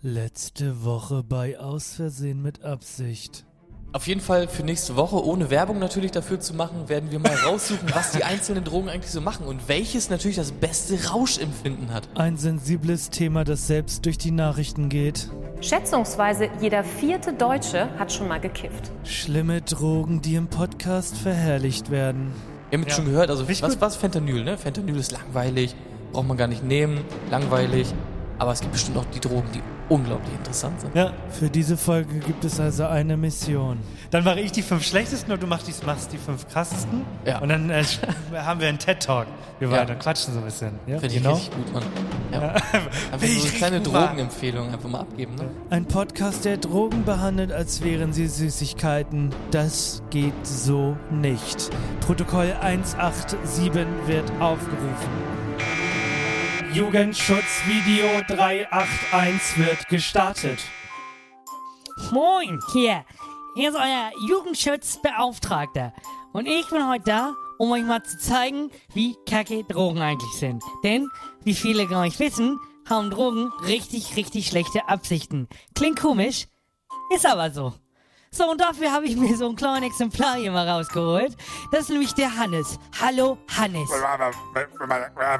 Letzte Woche bei Aus Versehen mit Absicht. Auf jeden Fall für nächste Woche, ohne Werbung natürlich dafür zu machen, werden wir mal raussuchen, was die einzelnen Drogen eigentlich so machen und welches natürlich das beste Rauschempfinden hat. Ein sensibles Thema, das selbst durch die Nachrichten geht. Schätzungsweise jeder vierte Deutsche hat schon mal gekifft. Schlimme Drogen, die im Podcast verherrlicht werden. Haben jetzt Ja. schon gehört, also Richtig was, gut. was Fentanyl, ne? Fentanyl ist langweilig, braucht man gar nicht nehmen, langweilig. Aber es gibt bestimmt auch die Drogen, die unglaublich interessant sind. Ja, für diese Folge gibt es also eine Mission. Dann mache ich die fünf schlechtesten und du machst die, machst die fünf krassesten. Ja. Und dann äh, haben wir einen TED-Talk. Wir Ja. beide quatschen so ein bisschen. Ja, Finde ich richtig gut, Mann. Ja. Einfach Finde so ich eine kleine Drogenempfehlung einfach mal abgeben, ne? Ein Podcast, der Drogen behandelt, als wären sie Süßigkeiten. Das geht so nicht. Protokoll 187 wird aufgerufen. Jugendschutzvideo 381 wird gestartet. Moin, hier. Hier ist euer Jugendschutzbeauftragter. Und ich bin heute da, um euch mal zu zeigen, wie kacke Drogen eigentlich sind. Denn, wie viele von euch wissen, haben Drogen richtig, richtig schlechte Absichten. Klingt komisch, ist aber so. So, und dafür habe ich mir so ein kleines Exemplar hier mal rausgeholt. Das ist nämlich der Hannes. Hallo, Hannes. Wenn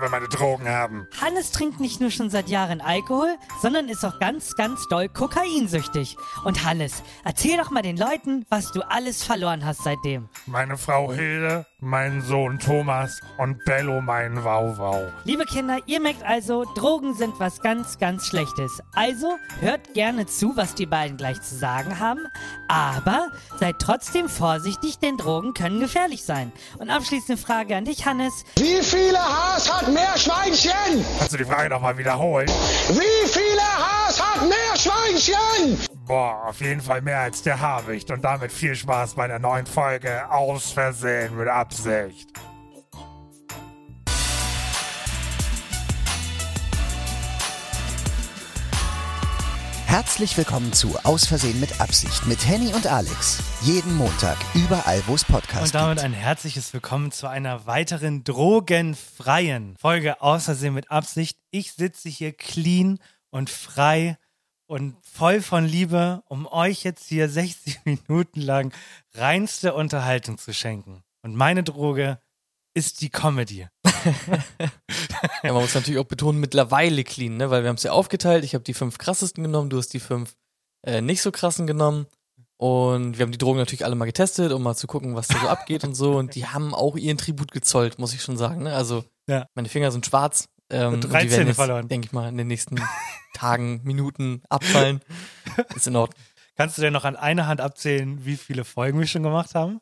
wenn meine Drogen haben. Hannes trinkt nicht nur schon seit Jahren Alkohol, sondern ist auch ganz, ganz doll kokainsüchtig. Und Hannes, erzähl doch mal den Leuten, was du alles verloren hast seitdem. Meine Frau Hilde, mein Sohn Thomas und Bello, mein Wauwau. Liebe Kinder, ihr merkt also, Drogen sind was ganz, ganz Schlechtes. Also hört gerne zu, was die beiden gleich zu sagen haben. Aber seid trotzdem vorsichtig, denn Drogen können gefährlich sein. Und abschließende Frage an dich, Hannes. Wie viele Haas hat Meerschweinchen? Kannst du die Frage nochmal wiederholen? Wie viele Haas hat Meerschweinchen? Boah, auf jeden Fall mehr als der Habicht. Und damit viel Spaß bei der neuen Folge Aus Versehen mit Absicht. Herzlich willkommen zu Aus Versehen mit Absicht mit Henny und Alex. Jeden Montag, überall, wo es Podcasts Und damit gibt. ein herzliches Willkommen zu einer weiteren drogenfreien Folge Außersehen mit Absicht. Ich sitze hier clean und frei und voll von Liebe, um euch jetzt hier 60 Minuten lang reinste Unterhaltung zu schenken. Und meine Droge ist die Comedy. Ja, man muss natürlich auch betonen, mittlerweile clean, ne? Weil wir haben es ja aufgeteilt. Ich habe die fünf krassesten genommen, du hast die fünf äh, nicht so krassen genommen. Und wir haben die Drogen natürlich alle mal getestet, um mal zu gucken, was da so abgeht und so. Und die haben auch ihren Tribut gezollt, muss ich schon sagen. Ne? Also Ja. meine Finger sind schwarz. Ähm, und drei die Zähne werden jetzt, verloren. denke ich mal, in den nächsten Tagen, Minuten abfallen. Ist in Ordnung. Kannst du denn noch an einer Hand abzählen, wie viele Folgen wir schon gemacht haben?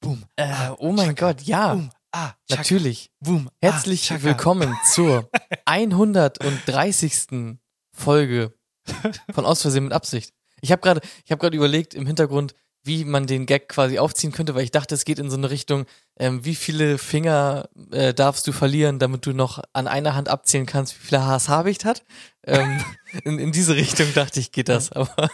Boom. Äh, oh mein Gott, ja. Boom. Ah, Chaka. Natürlich. Boom. Herzlich ah, Chaka. willkommen zur 130. Folge von Aus Versehen mit Absicht. Ich habe gerade, ich habe gerade überlegt im Hintergrund, wie man den Gag quasi aufziehen könnte, weil ich dachte, es geht in so eine Richtung, ähm, wie viele Finger äh, darfst du verlieren, damit du noch an einer Hand abzählen kannst, wie viele Haars Habicht hat. Ähm, in, in diese Richtung dachte ich, geht das. Aber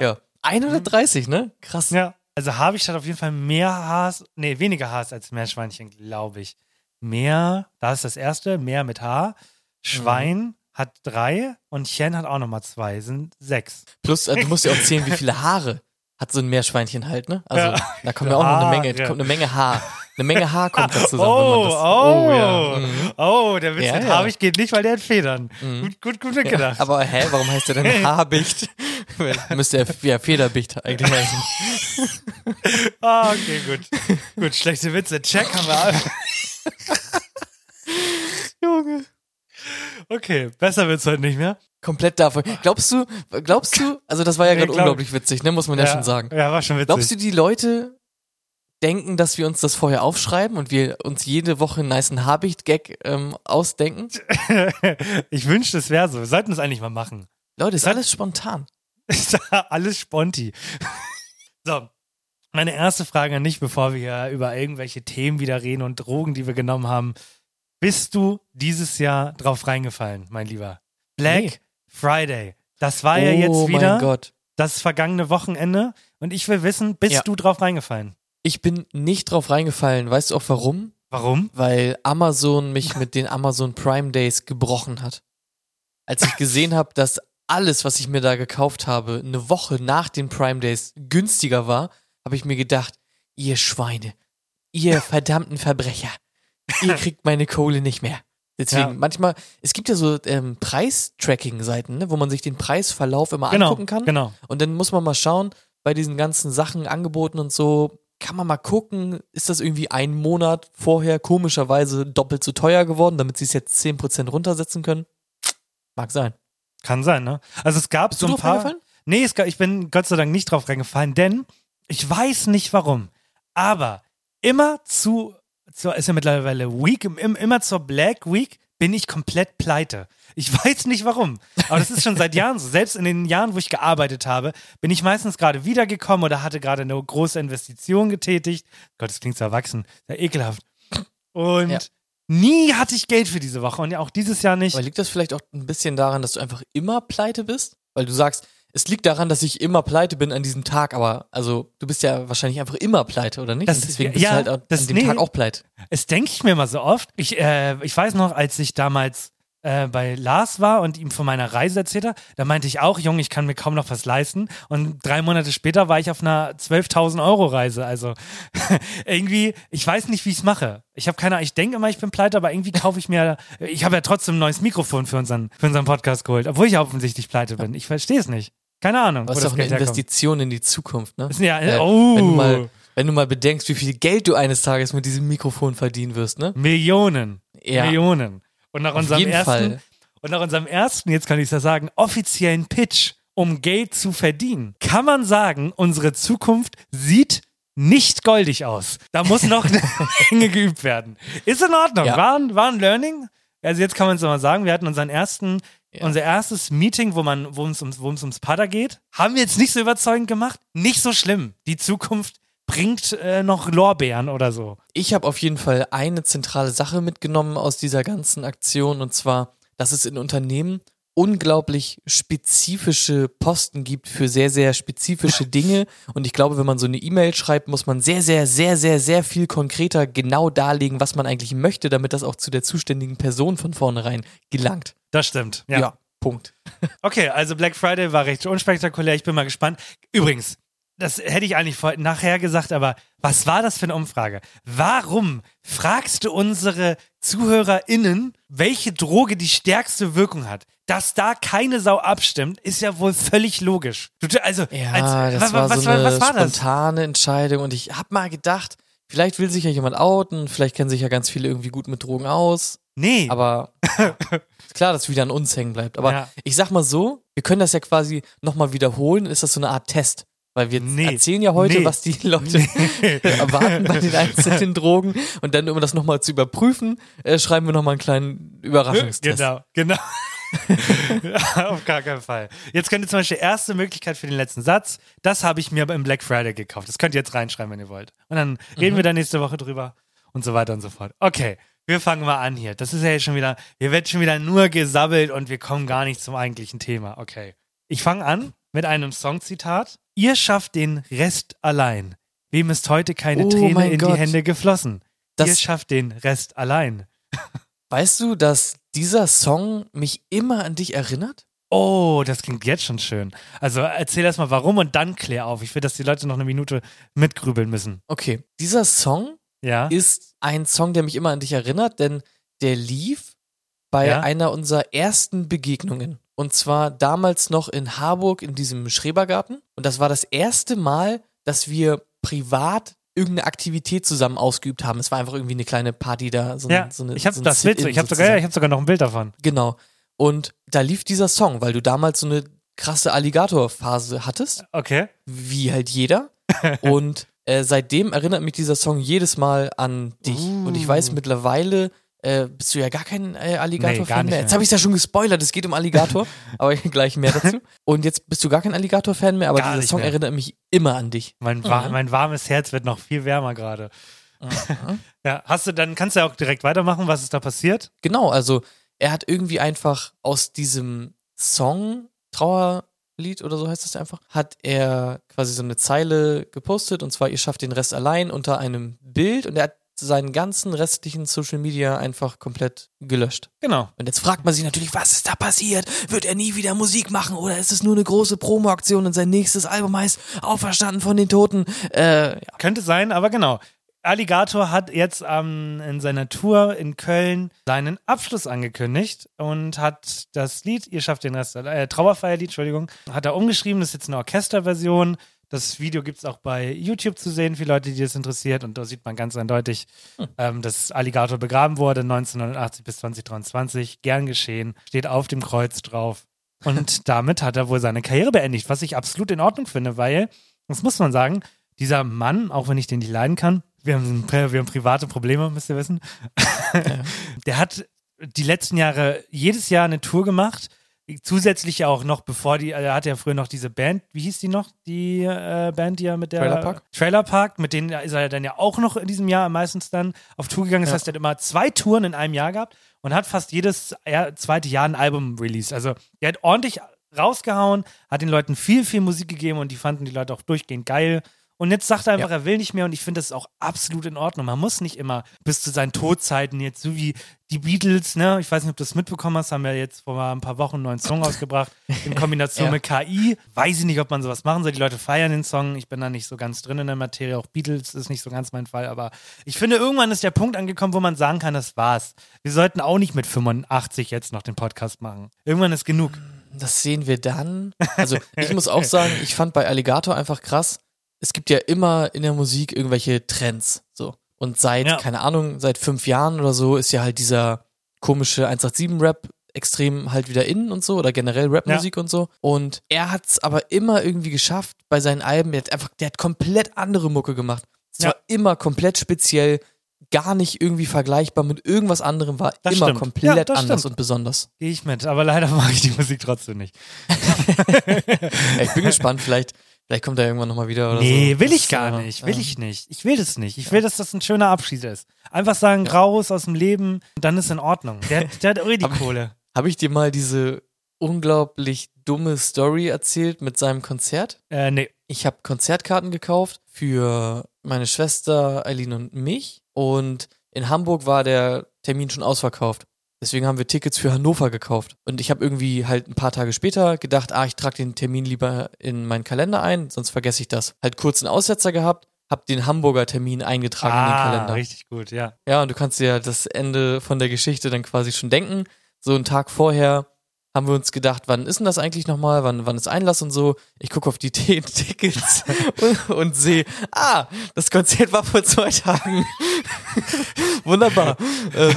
ja, 130, ne? Krass. Ja, also Habicht hat auf jeden Fall mehr Haars, nee, weniger Haars als Meerschweinchen, glaube ich. Meer, da ist das erste, Meer mit H. Schwein hat drei und Chen hat auch nochmal zwei, sind sechs. Plus, äh, du musst ja auch zählen, wie viele Haare hat so ein Meerschweinchen halt, ne? Also, Ja. da kommt ja auch noch eine Menge, Haare. kommt eine Menge Haar. Eine Menge Haar kommt da zusammen. Oh, das, oh, ja. Mhm. oh, der Witz Ja, mit ja. Habicht geht nicht, weil der hat Federn. Gut, gut, gut mitgedacht. Aber hä, warum heißt der denn Haarbicht? Müsste er ja Federbicht eigentlich heißen. Ah, okay, gut. gut, schlechte Witze. Check haben wir. Junge. Okay, besser wird's heute nicht mehr. Komplett davon. Glaubst du, glaubst du, also das war ja Nee, gerade glaub- unglaublich witzig, ne, muss man ja, schon sagen. Ja, war schon witzig. Glaubst du, die Leute denken, dass wir uns das vorher aufschreiben und wir uns jede Woche einen niceen Habicht-Gag ähm, ausdenken? ich wünschte, es wäre so. Wir sollten es eigentlich mal machen. Leute, ist Das alles spontan. Ist alles Sponti. so, meine erste Frage an dich, bevor wir über irgendwelche Themen wieder reden und Drogen, die wir genommen haben. Bist du dieses Jahr drauf reingefallen, mein Lieber? Black Nee. Friday. Das war ja jetzt oh wieder das vergangene Wochenende. Und ich will wissen, bist Ja. du drauf reingefallen? Ich bin nicht drauf reingefallen. Weißt du auch warum? Warum? Weil Amazon mich mit den Amazon Prime Days gebrochen hat. Als ich gesehen habe, dass alles, was ich mir da gekauft habe, eine Woche nach den Prime Days günstiger war, habe ich mir gedacht, ihr Schweine, ihr verdammten Verbrecher, ihr kriegt meine Kohle nicht mehr. Deswegen, Ja. manchmal, es gibt ja so ähm, Preis-Tracking-Seiten, ne, wo man sich den Preisverlauf immer Genau, angucken kann. genau. Und dann muss man mal schauen, bei diesen ganzen Sachen, Angeboten und so, kann man mal gucken, ist das irgendwie einen Monat vorher komischerweise doppelt so teuer geworden, damit sie es jetzt 10% runtersetzen können? Mag sein. Kann sein, ne? Also es gab Bist so ein paar. Nee, es, ich bin Gott sei Dank nicht drauf reingefallen, denn ich weiß nicht warum. Aber immer zu, zu ist ja mittlerweile Week, im, immer zur Black Week bin ich komplett pleite. Ich weiß nicht warum. Aber das ist schon seit Jahren so. Selbst in den Jahren, wo ich gearbeitet habe, bin ich meistens gerade wiedergekommen oder hatte gerade eine große Investition getätigt. Gott, das klingt so erwachsen. Sehr ekelhaft. Und Ja. nie hatte ich Geld für diese Woche und ja auch dieses Jahr nicht. Aber liegt das vielleicht auch ein bisschen daran, dass du einfach immer pleite bist? Weil du sagst, es liegt daran, dass ich immer pleite bin an diesem Tag, aber also du bist ja wahrscheinlich einfach immer pleite, oder nicht? Das- deswegen bist ja, du halt auch das- an dem nee. Tag auch pleite. Es denke ich mir mal so oft. Ich, äh, ich weiß noch, als ich damals äh, bei Lars war und ihm von meiner Reise erzählt habe, da meinte ich auch, Junge, ich kann mir kaum noch was leisten. Und drei Monate später war ich auf einer 12.000 Euro Reise. Also irgendwie, ich weiß nicht, wie ich es mache. Ich habe keine Ahnung, ich denke immer, ich bin pleite, aber irgendwie kaufe ich mir, ich habe ja trotzdem ein neues Mikrofon für unseren, für unseren Podcast geholt, obwohl ich ja offensichtlich pleite bin. Ich verstehe es nicht. Keine Ahnung, es ist das auch eine herkommt. Investition in die Zukunft, ne? Ja, Äh, oh, wenn, du mal, wenn du mal bedenkst, wie viel Geld du eines Tages mit diesem Mikrofon verdienen wirst, ne? Millionen. Ja. Millionen. Und nach Auf unserem ersten, Fall. und nach unserem ersten, jetzt kann ich es ja sagen, offiziellen Pitch, um Geld zu verdienen, kann man sagen, unsere Zukunft sieht nicht goldig aus. Da muss noch eine Menge geübt werden. Ist in Ordnung. Ja. War, ein, war ein Learning. Also jetzt kann man es mal sagen, wir hatten unseren ersten, Ja. unser erstes Meeting, wo man, wo es ums, wo ums Pada geht. Haben wir jetzt nicht so überzeugend gemacht? Nicht so schlimm. Die Zukunft bringt äh, noch Lorbeeren oder so. Ich habe auf jeden Fall eine zentrale Sache mitgenommen aus dieser ganzen Aktion und zwar, dass es in Unternehmen unglaublich spezifische Posten gibt für sehr, sehr spezifische Dinge. Und ich glaube, wenn man so eine E-Mail schreibt, muss man sehr, sehr, sehr, sehr, sehr viel konkreter genau darlegen, was man eigentlich möchte, damit das auch zu der zuständigen Person von vornherein gelangt. Das stimmt. Ja, Punkt. Okay, also Black Friday war recht unspektakulär. Ich bin mal gespannt. Übrigens, das hätte ich eigentlich vor, nachher gesagt, aber was war das für eine Umfrage? Warum fragst du unsere ZuhörerInnen, welche Droge die stärkste Wirkung hat? Dass da keine Sau abstimmt, ist ja wohl völlig logisch. Du, also, Ja, als, das wa- war was, so eine was war das? spontane Entscheidung und ich hab mal gedacht, vielleicht will sich ja jemand outen, vielleicht kennen sich ja ganz viele irgendwie gut mit Drogen aus, Nee, aber ist klar, dass wieder an uns hängen bleibt. Aber Ja. ich sag mal so, wir können das ja quasi nochmal wiederholen, ist das so eine Art Test. Weil wir Nee. erzählen ja heute, Nee. was die Leute erwarten bei den einzelnen Drogen. Und dann, um das nochmal zu überprüfen, äh, schreiben wir nochmal einen kleinen Überraschungstest. Genau, genau. Auf gar keinen Fall. Jetzt könnt ihr zum Beispiel erste Möglichkeit für den letzten Satz. Das habe ich mir aber im Black Friday gekauft. Das könnt ihr jetzt reinschreiben, wenn ihr wollt. Und dann reden wir da nächste Woche drüber und so weiter und so fort. Okay, wir fangen mal an hier. Das ist ja jetzt schon wieder, hier wird schon wieder nur gesabbelt und wir kommen gar nicht zum eigentlichen Thema. Okay. Ich fange an mit einem Songzitat. Ihr schafft den Rest allein. Wem ist heute keine Oh Träne in die Gott. Hände geflossen? Ihr Das- schafft den Rest allein. Weißt du, dass dieser Song mich immer an dich erinnert? Oh, das klingt jetzt schon schön. Also erzähl erst mal warum und dann klär auf. Ich will, dass die Leute noch eine Minute mitgrübeln müssen. Okay, dieser Song Ja? ist ein Song, der mich immer an dich erinnert, denn der lief bei Ja? einer unserer ersten Begegnungen. Und zwar damals noch in Harburg in diesem Schrebergarten. Und das war das erste Mal, dass wir privat irgendeine Aktivität zusammen ausgeübt haben. Es war einfach irgendwie eine kleine Party da. So, ein- ja, so eine, ich habe so ein das Bild, ich habe sogar, ich hab sogar noch ein Bild davon. Genau. Und da lief dieser Song, weil du damals so eine krasse Alligator-Phase hattest Okay. wie halt jeder. Und äh, seitdem erinnert mich dieser Song jedes Mal an dich. Uh. Und ich weiß mittlerweile, äh, bist du ja gar kein äh, Nee, Alligator-Fan nicht mehr. Jetzt habe ich ja schon gespoilert, es geht um Alligator, aber gleich mehr dazu. Und jetzt bist du gar kein Alligator-Fan mehr, aber Gar dieser Song mehr. erinnert mich immer an dich. Mein, wa mein warmes Herz wird noch viel wärmer gerade. Ja, hast du dann kannst du ja auch direkt weitermachen, was ist da passiert? Genau, also er hat irgendwie einfach aus diesem Song, Trauerlied oder so heißt das einfach, hat er quasi so eine Zeile gepostet und zwar, ihr schafft den Rest allein unter einem Bild und er hat seinen ganzen restlichen Social Media einfach komplett gelöscht. Genau. Und jetzt fragt man sich natürlich, was ist da passiert? Wird er nie wieder Musik machen oder ist es nur eine große Promo-Aktion und sein nächstes Album heißt Auferstanden von den Toten? Äh, ja. Könnte sein, aber genau. Alligator hat jetzt ähm, in seiner Tour in Köln seinen Abschluss angekündigt und hat das Lied, ihr schafft den Rest, äh, Trauerfeierlied, Entschuldigung, hat er umgeschrieben. Das ist jetzt eine Orchesterversion. Das Video gibt es auch bei YouTube zu sehen für Leute, die das interessiert. Und da sieht man ganz eindeutig, ähm, dass Alligator begraben wurde 1989 bis 2023. Gern geschehen. Steht auf dem Kreuz drauf. Und damit hat er wohl seine Karriere beendigt, was ich absolut in Ordnung finde, weil, das muss man sagen, dieser Mann, auch wenn ich den nicht leiden kann, wir haben, wir haben private Probleme, müsst ihr wissen, der hat die letzten Jahre jedes Jahr eine Tour gemacht. Zusätzlich ja auch noch, bevor die, er hatte ja früher noch diese Band, wie hieß die noch? Die äh, Band, die er mit der Trailer Park? Trailer Park, mit denen ist er dann ja auch noch in diesem Jahr meistens dann auf Tour gegangen. Das Ja. heißt, er hat immer zwei Touren in einem Jahr gehabt und hat fast jedes ja, zweite Jahr ein Album released. Also er hat ordentlich rausgehauen, hat den Leuten viel, viel Musik gegeben und die fanden die Leute auch durchgehend geil. Und jetzt sagt er einfach, er will nicht mehr und ich finde das ist auch absolut in Ordnung. Man muss nicht immer bis zu seinen Todzeiten jetzt so wie die Beatles, ne? Ich weiß nicht, ob du das mitbekommen hast, haben ja jetzt vor ein paar Wochen einen neuen Song ausgebracht in Kombination Ja. mit KI. Weiß ich nicht, ob man sowas machen soll. Die Leute feiern den Song. Ich bin da nicht so ganz drin in der Materie. Auch Beatles ist nicht so ganz mein Fall. Aber ich finde, irgendwann ist der Punkt angekommen, wo man sagen kann, das war's. Wir sollten auch nicht mit 85 jetzt noch den Podcast machen. Irgendwann ist genug. Das sehen wir dann. Also ich muss auch sagen, ich fand bei Alligator einfach krass, es gibt ja immer in der Musik irgendwelche Trends. So. Und seit, Ja. keine Ahnung, seit fünf Jahren oder so ist ja halt dieser komische 187-Rap extrem halt wieder in und so oder generell Rapmusik und so. Und er hat es aber immer irgendwie geschafft bei seinen Alben, der hat einfach, der hat komplett andere Mucke gemacht. Es Ja. war immer komplett speziell, gar nicht irgendwie vergleichbar mit irgendwas anderem, war Das immer stimmt. komplett Ja, anders stimmt. und besonders. Gehe ich mit. Aber leider mag ich die Musik trotzdem nicht. Ja, ich bin gespannt, vielleicht, vielleicht kommt er irgendwann nochmal wieder oder so. Nee, will ich gar äh, nicht. Will äh, ich nicht. Ich will das nicht. Ich will, dass das ein schöner Abschied ist. Einfach sagen, raus aus dem Leben, dann ist in Ordnung. Der, der hat eh die Kohle. Habe ich dir mal diese unglaublich dumme Story erzählt mit seinem Konzert? Äh, nee. Ich habe Konzertkarten gekauft für meine Schwester Eileen und mich und in Hamburg war der Termin schon ausverkauft. Deswegen haben wir Tickets für Hannover gekauft. Und ich habe irgendwie halt ein paar Tage später gedacht, ah, ich trage den Termin lieber in meinen Kalender ein, sonst vergesse ich das. Halt kurz einen Aussetzer gehabt, hab den Hamburger Termin eingetragen in den Ah, Kalender. richtig gut, ja. Ja, und du kannst dir ja das Ende von der Geschichte dann quasi schon denken. So einen Tag vorher haben wir uns gedacht, wann ist denn das eigentlich nochmal? Wann, wann ist Einlass und so? Ich gucke auf die T Tickets und, und sehe, ah, das Konzert war vor zwei Tagen. Wunderbar. ähm,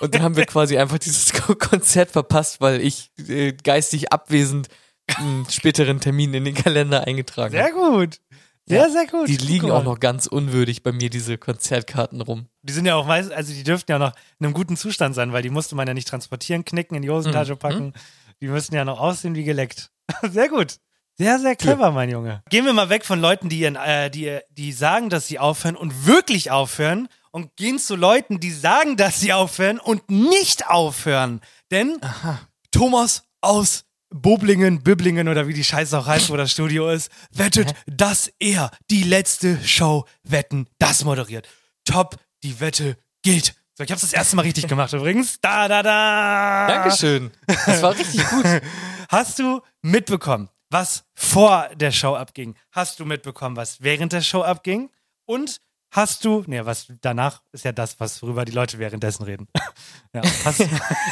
und dann haben wir quasi einfach dieses Ko- Konzert verpasst, weil ich äh, geistig abwesend einen späteren Termin in den Kalender eingetragen Sehr habe. gut. Sehr, sehr gut. Die liegen auch noch ganz unwürdig bei mir, diese Konzertkarten rum. Die sind ja auch meist, also die dürften ja noch in einem guten Zustand sein, weil die musste man ja nicht transportieren, knicken, in die Hosentasche Mhm. packen. Die müssten ja noch aussehen wie geleckt. Sehr gut. Sehr, sehr clever, mein Junge. Gehen wir mal weg von Leuten, die, ihren, äh, die, die sagen, dass sie aufhören und wirklich aufhören und gehen zu Leuten, die sagen, dass sie aufhören und nicht aufhören. Denn Thomas aus Boblingen, Böblingen oder wie die Scheiße auch heißt, wo das Studio ist, wettet, dass er die letzte Show Wetten, das moderiert. Top, die Wette gilt. So, ich hab's das erste Mal richtig gemacht übrigens. Da, da, da. Dankeschön. Das war richtig gut. Hast du mitbekommen, was vor der Show abging? Hast du mitbekommen, was während der Show abging? Und hast du, nee, was danach ist ja das, was worüber die Leute währenddessen reden. ja,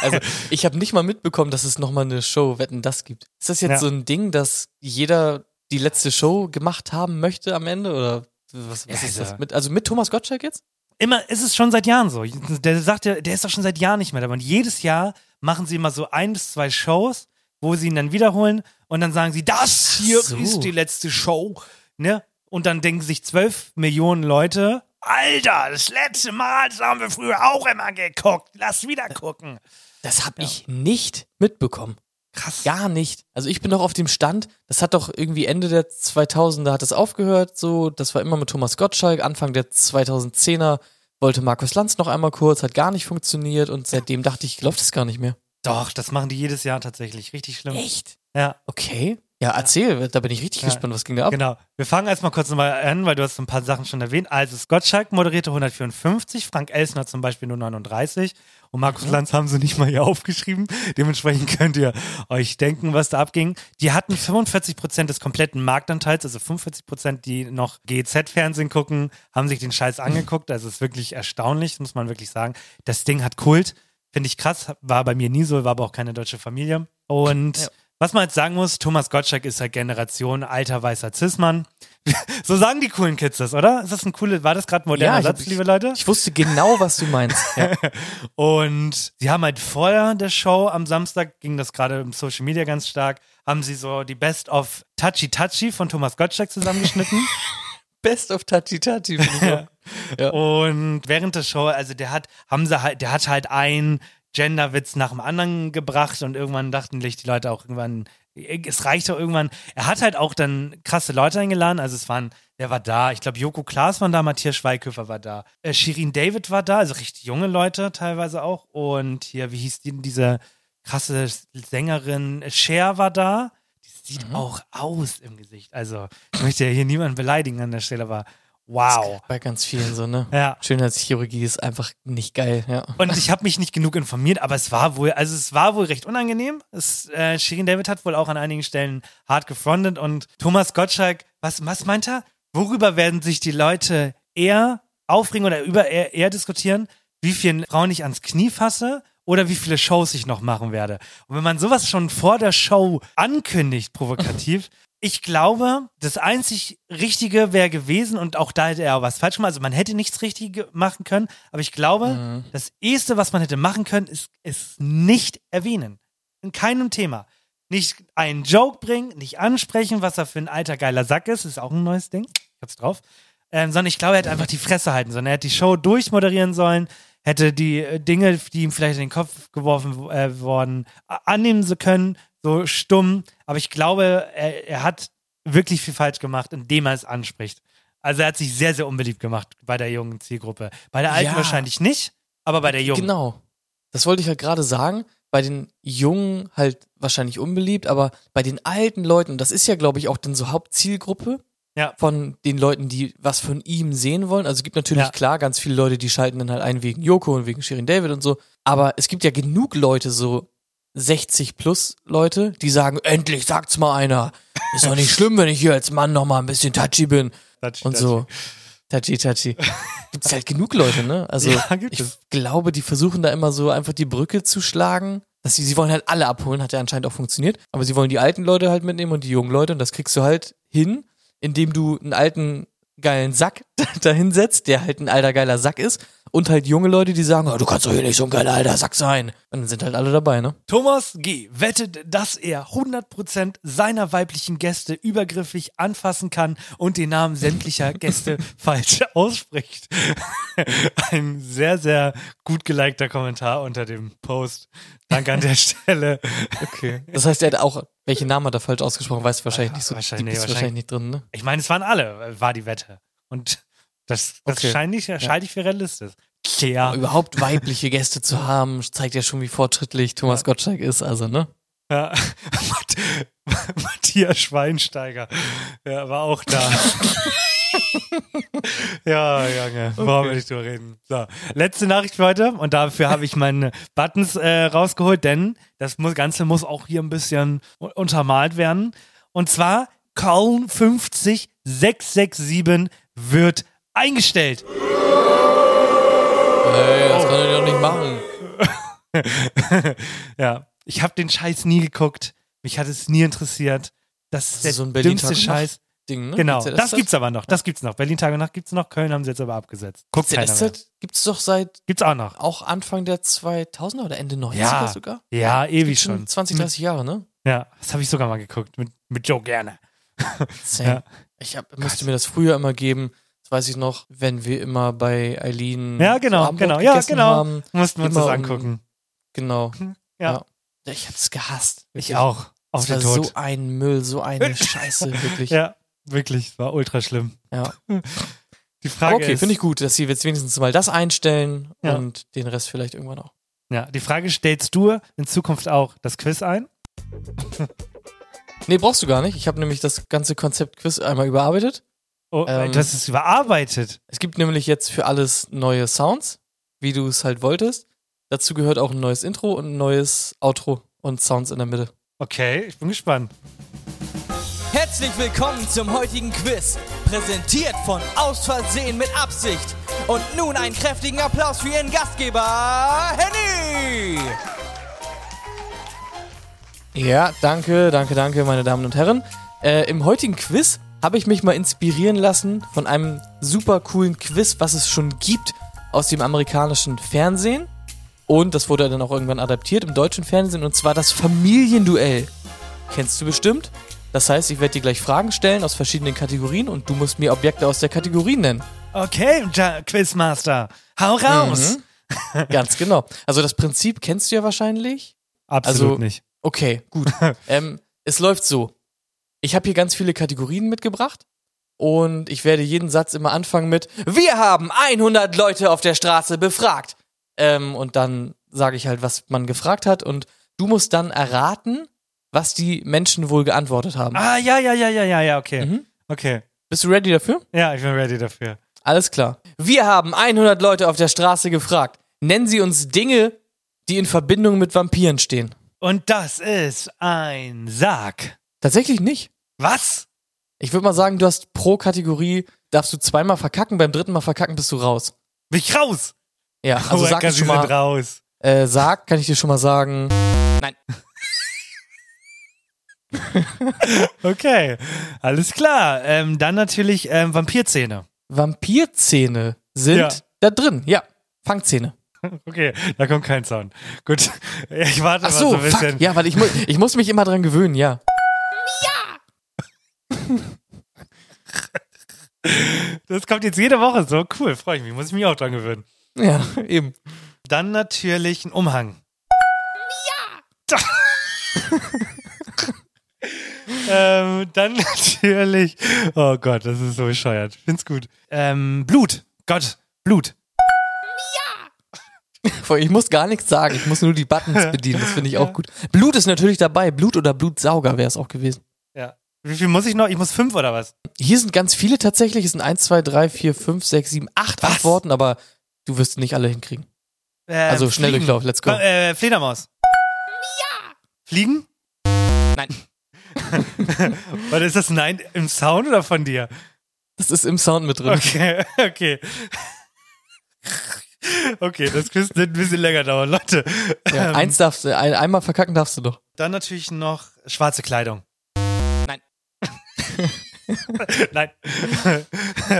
Also ich habe nicht mal mitbekommen, dass es nochmal eine Show Wetten das gibt. Ist das jetzt Ja. so ein Ding, dass jeder die letzte Show gemacht haben möchte am Ende? Oder was, was Ja, ist also- das? Mit, also mit Thomas Gottschalk jetzt? immer ist es schon seit Jahren so. Der sagt ja, der ist doch schon seit Jahren nicht mehr dabei. Und jedes Jahr machen sie immer so ein bis zwei Shows, wo sie ihn dann wiederholen und dann sagen sie, das hier so. ist die letzte Show. Ne? Und dann denken sich zwölf Millionen Leute, Alter, das letzte Mal, das haben wir früher auch immer geguckt. Lass wieder gucken. Das habe ich nicht mitbekommen. Krass. Gar nicht. Also ich bin doch auf dem Stand, das hat doch irgendwie Ende der 2000er hat das aufgehört, so, das war immer mit Thomas Gottschalk, Anfang der 2010er wollte Markus Lanz noch einmal kurz, hat gar nicht funktioniert und seitdem dachte ich, läuft das gar nicht mehr. Doch, das machen die jedes Jahr tatsächlich. Richtig schlimm. Echt? Ja. Okay. Ja, erzähl, da bin ich richtig Ja. gespannt, was ging da ab? Genau. Wir fangen erstmal kurz nochmal an, weil du hast ein paar Sachen schon erwähnt. Also Gottschalk moderierte 154, Frank Elsner zum Beispiel nur 39 und Markus Mhm. Lanz haben sie nicht mal hier aufgeschrieben. Dementsprechend könnt ihr euch denken, was da abging. Die hatten 45 Prozent des kompletten Marktanteils, also 45 Prozent, die noch GZ-Fernsehen gucken, haben sich den Scheiß angeguckt. Also es ist wirklich erstaunlich, muss man wirklich sagen. Das Ding hat Kult. Finde ich krass. War bei mir nie so, war aber auch keine deutsche Familie. Und Ja. Was man jetzt sagen muss, Thomas Gottschalk ist halt Generation alter weißer Cis-Mann. so sagen die coolen Kids das, oder? Ist das ein cooler, war das gerade ein moderner Ja, ich hab- Satz, liebe Leute? Ich wusste genau, was du meinst. Ja. Und sie haben halt vor der Show am Samstag, ging das gerade im Social Media ganz stark, haben sie so die Best of Touchy Touchy von Thomas Gottschalk zusammengeschnitten. Best of Touchy Touchy. ich. Ja. Und während der Show, also der hat, haben sie halt, der hat halt einen Genderwitz nach dem anderen gebracht und irgendwann dachten sich die Leute auch irgendwann, es reicht doch irgendwann. Er hat halt auch dann krasse Leute eingeladen, also es waren, der war da, ich glaube Joko Klaas war da, Matthias Schweighöfer war da, äh, Shirin David war da, also richtig junge Leute teilweise auch und hier, wie hieß die, diese krasse Sängerin, Cher war da. Die sieht auch aus im Gesicht. Also, ich möchte ja hier niemanden beleidigen an der Stelle, aber wow. Bei ganz vielen so, ne? Ja. Schönheitschirurgie ist einfach nicht geil, ja. Und ich habe mich nicht genug informiert, aber es war wohl, also es war wohl recht unangenehm. Es, äh, Shirin David hat wohl auch an einigen Stellen hart gefrontet und Thomas Gottschalk, was, was meint er? Worüber werden sich die Leute eher aufregen oder über eher, eher diskutieren? Wie vielen Frauen ich ans Knie fasse oder wie viele Shows ich noch machen werde? Und wenn man sowas schon vor der Show ankündigt, provokativ, ich glaube, das einzig Richtige wäre gewesen, und auch da hätte er auch was falsch gemacht. Also man hätte nichts richtig machen können, aber ich glaube, das Erste, was man hätte machen können, ist es nicht erwähnen. In keinem Thema. Nicht einen Joke bringen, nicht ansprechen, was er für ein alter geiler Sack ist, ist auch ein neues Ding. Ich hab's drauf. Ähm, sondern ich glaube, er hätte einfach die Fresse halten sollen. Er hätte die Show durchmoderieren sollen, hätte die äh, Dinge, die ihm vielleicht in den Kopf geworfen äh, worden, annehmen können, so stumm. Aber ich glaube, er, er hat wirklich viel falsch gemacht, indem er es anspricht. Also er hat sich sehr, sehr unbeliebt gemacht bei der jungen Zielgruppe. Bei der alten Ja. wahrscheinlich nicht, aber bei der jungen. Genau. Das wollte ich halt gerade sagen. Bei den Jungen halt wahrscheinlich unbeliebt, aber bei den alten Leuten, und das ist ja, glaube ich, auch dann so Hauptzielgruppe Ja. von den Leuten, die was von ihm sehen wollen. Also es gibt natürlich Ja. klar ganz viele Leute, die schalten dann halt ein wegen Joko und wegen Shirin David und so. Aber es gibt ja genug Leute, so 60 plus Leute, die sagen, endlich sagt's mal einer. Ist doch nicht schlimm, wenn ich hier als Mann noch mal ein bisschen touchy bin. Touchy, und so. Touchy, touchy. Gibt's halt genug Leute, ne? Also Ja, ich es. glaube, die versuchen da immer so einfach die Brücke zu schlagen. Dass sie, sie wollen halt alle abholen, hat ja anscheinend auch funktioniert. Aber sie wollen die alten Leute halt mitnehmen und die jungen Leute. Und das kriegst du halt hin, indem du einen alten geilen Sack da hinsetzt, der halt ein alter geiler Sack ist. Und halt junge Leute, die sagen, oh, du kannst doch hier nicht so ein geiler alter Sack sein. Und dann sind halt alle dabei, ne? Thomas G. wettet, dass er 100% seiner weiblichen Gäste übergriffig anfassen kann und den Namen sämtlicher Gäste falsch ausspricht. Ein sehr, sehr gut gelikter Kommentar unter dem Post. Danke an der Stelle. Okay. Das heißt, er hat auch, welche Namen hat er falsch ausgesprochen, weißt du wahrscheinlich nicht so. Wahrscheinlich- nee, wahrscheinlich nicht drin, ne? Ich meine, es waren alle, war die Wette. Und das, das Okay. scheint ich, scheide ich für realistisch. Tja. Überhaupt weibliche Gäste zu haben, zeigt ja schon, wie fortschrittlich Thomas Gottschalk ist, also, ne? Ja. Matt- Matthias Schweinsteiger. Ja, war auch da. ja, Junge, warum will ich drüber reden? So, letzte Nachricht für heute und dafür habe ich meine Buttons äh, rausgeholt, denn das Ganze muss auch hier ein bisschen untermalt werden. Und zwar Köln 50667 wird eingestellt. Ey, das kann er doch nicht machen. ja, ich habe den Scheiß nie geguckt. Mich hat es nie interessiert. Das ist Das der ist so ein Berlin dümmste Scheiß. Ding, ne? Genau, das gibt's aber noch. Das gibt's noch. Berlin Tag und Nacht gibt's noch. Köln haben sie jetzt aber abgesetzt. Guckt keiner mehr. Gibt's doch seit Gibt's auch noch. auch Anfang der 2000er oder Ende 90er Ja. sogar. Ja, ewig Gibt's schon. 20, 30 Jahre, ne? Ja, das habe ich sogar mal geguckt mit, mit Joe gerne. Same. Ja. Ich hab, müsste mir das früher immer geben, Das weiß ich noch, wenn wir immer bei Eileen Ja, genau, genau, ja, genau. haben. Mussten wir uns das angucken. Genau. Ja. Ich hab's gehasst. Ich Wirklich. auch. Auf Das war Tod. so ein Müll, so eine Scheiße, wirklich. ja, wirklich. Es war ultra schlimm. Ja. Die Frage okay, finde ich gut, dass sie jetzt wenigstens mal das einstellen Ja. und den Rest vielleicht irgendwann auch. ja, die Frage stellst du in Zukunft auch das Quiz ein? Nee, brauchst du gar nicht. Ich habe nämlich das ganze Konzept Quiz einmal überarbeitet. Oh, Ähm, das ist überarbeitet. Es gibt nämlich jetzt für alles neue Sounds, wie du es halt wolltest. Dazu gehört auch ein neues Intro und ein neues Outro und Sounds in der Mitte. Okay, ich bin gespannt. Herzlich willkommen zum heutigen Quiz, präsentiert von Aus mit Absicht. Und nun einen kräftigen Applaus für Ihren Gastgeber, Henny! Ja, danke, danke, danke, meine Damen und Herren. Äh, Im heutigen Quiz habe ich mich mal inspirieren lassen von einem super coolen Quiz, was es schon gibt aus dem amerikanischen Fernsehen. Und das wurde dann auch irgendwann adaptiert im deutschen Fernsehen, und zwar das Familienduell. Kennst du bestimmt? Das heißt, ich werde dir gleich Fragen stellen aus verschiedenen Kategorien und du musst mir Objekte aus der Kategorie nennen. Okay, Quizmaster, hau raus. Mhm. Ganz genau. Also das Prinzip kennst du ja wahrscheinlich. Absolut Also- nicht. Okay, gut. ähm, es läuft so. Ich habe hier ganz viele Kategorien mitgebracht und ich werde jeden Satz immer anfangen mit Wir haben 100 Leute auf der Straße befragt. Ähm, und dann sage ich halt, was man gefragt hat und du musst dann erraten, was die Menschen wohl geantwortet haben. Ah, ja, ja, ja, ja, ja, ja, okay. Mhm. Okay. Bist du ready dafür? Ja, ich bin ready dafür. Alles klar. Wir haben 100 Leute auf der Straße gefragt. Nennen Sie uns Dinge, die in Verbindung mit Vampiren stehen. Und das ist ein Sarg. Tatsächlich nicht. Was? Ich würde mal sagen, du hast pro Kategorie, darfst du zweimal verkacken, beim dritten Mal verkacken bist du raus. Bin ich raus? Ja, also oh, sag ich schon mal, raus. äh, sag, kann ich dir schon mal sagen, Okay, alles klar. Ähm, dann natürlich ähm, Vampirzähne. Vampirzähne sind Ja. da drin. Ja, Fangzähne. Okay, da kommt kein Sound. Gut, ich warte Ach mal so, so ein fuck. bisschen. Ja, weil ich, mu ich muss mich immer dran gewöhnen, ja. Das kommt jetzt jede Woche so. Cool, freue ich mich. Muss ich mich auch dran gewöhnen. Ja, eben. Dann natürlich ein Umhang. Ja! Ähm, dann natürlich. Oh Gott, das ist so bescheuert. Find's gut. Ähm, Blut. Gott, Blut. Ich muss gar nichts sagen, ich muss nur die Buttons bedienen, das finde ich auch gut. Blut ist natürlich dabei, Blut oder Blutsauger wäre es auch gewesen. Ja. Wie viel muss ich noch? Ich muss fünf oder was? Hier sind ganz viele tatsächlich, es sind 1, 2, 3, 4, 5, 6, 7, 8 Was? Antworten, aber du wirst nicht alle hinkriegen. Ähm, Also schnell. Durchlauf, let's go. Äh, Fledermaus. Ja! Fliegen? Nein. Warte, ist das Nein im Sound oder von dir? Das ist im Sound mit drin. Okay, okay. Okay, das wird ein bisschen länger dauern, Leute. Ja, Ähm, eins darfst du, ein, einmal verkacken darfst du doch. Dann natürlich noch schwarze Kleidung. Nein. Nein.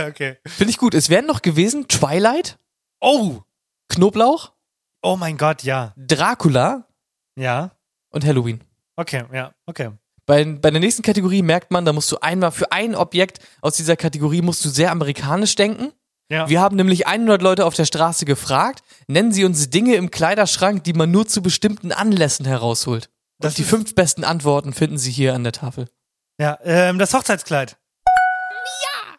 okay. Finde ich gut. Es wären noch gewesen Twilight, Oh! Knoblauch, Oh mein Gott, ja. Dracula Ja. und Halloween. Okay, ja, okay. Bei, bei der nächsten Kategorie merkt man, da musst du einmal für ein Objekt aus dieser Kategorie musst du sehr amerikanisch denken. Ja. Wir haben nämlich 100 Leute auf der Straße gefragt, nennen sie uns Dinge im Kleiderschrank, die man nur zu bestimmten Anlässen herausholt. Das Das die fünf besten Antworten finden Sie hier an der Tafel. ja, ähm, das Hochzeitskleid.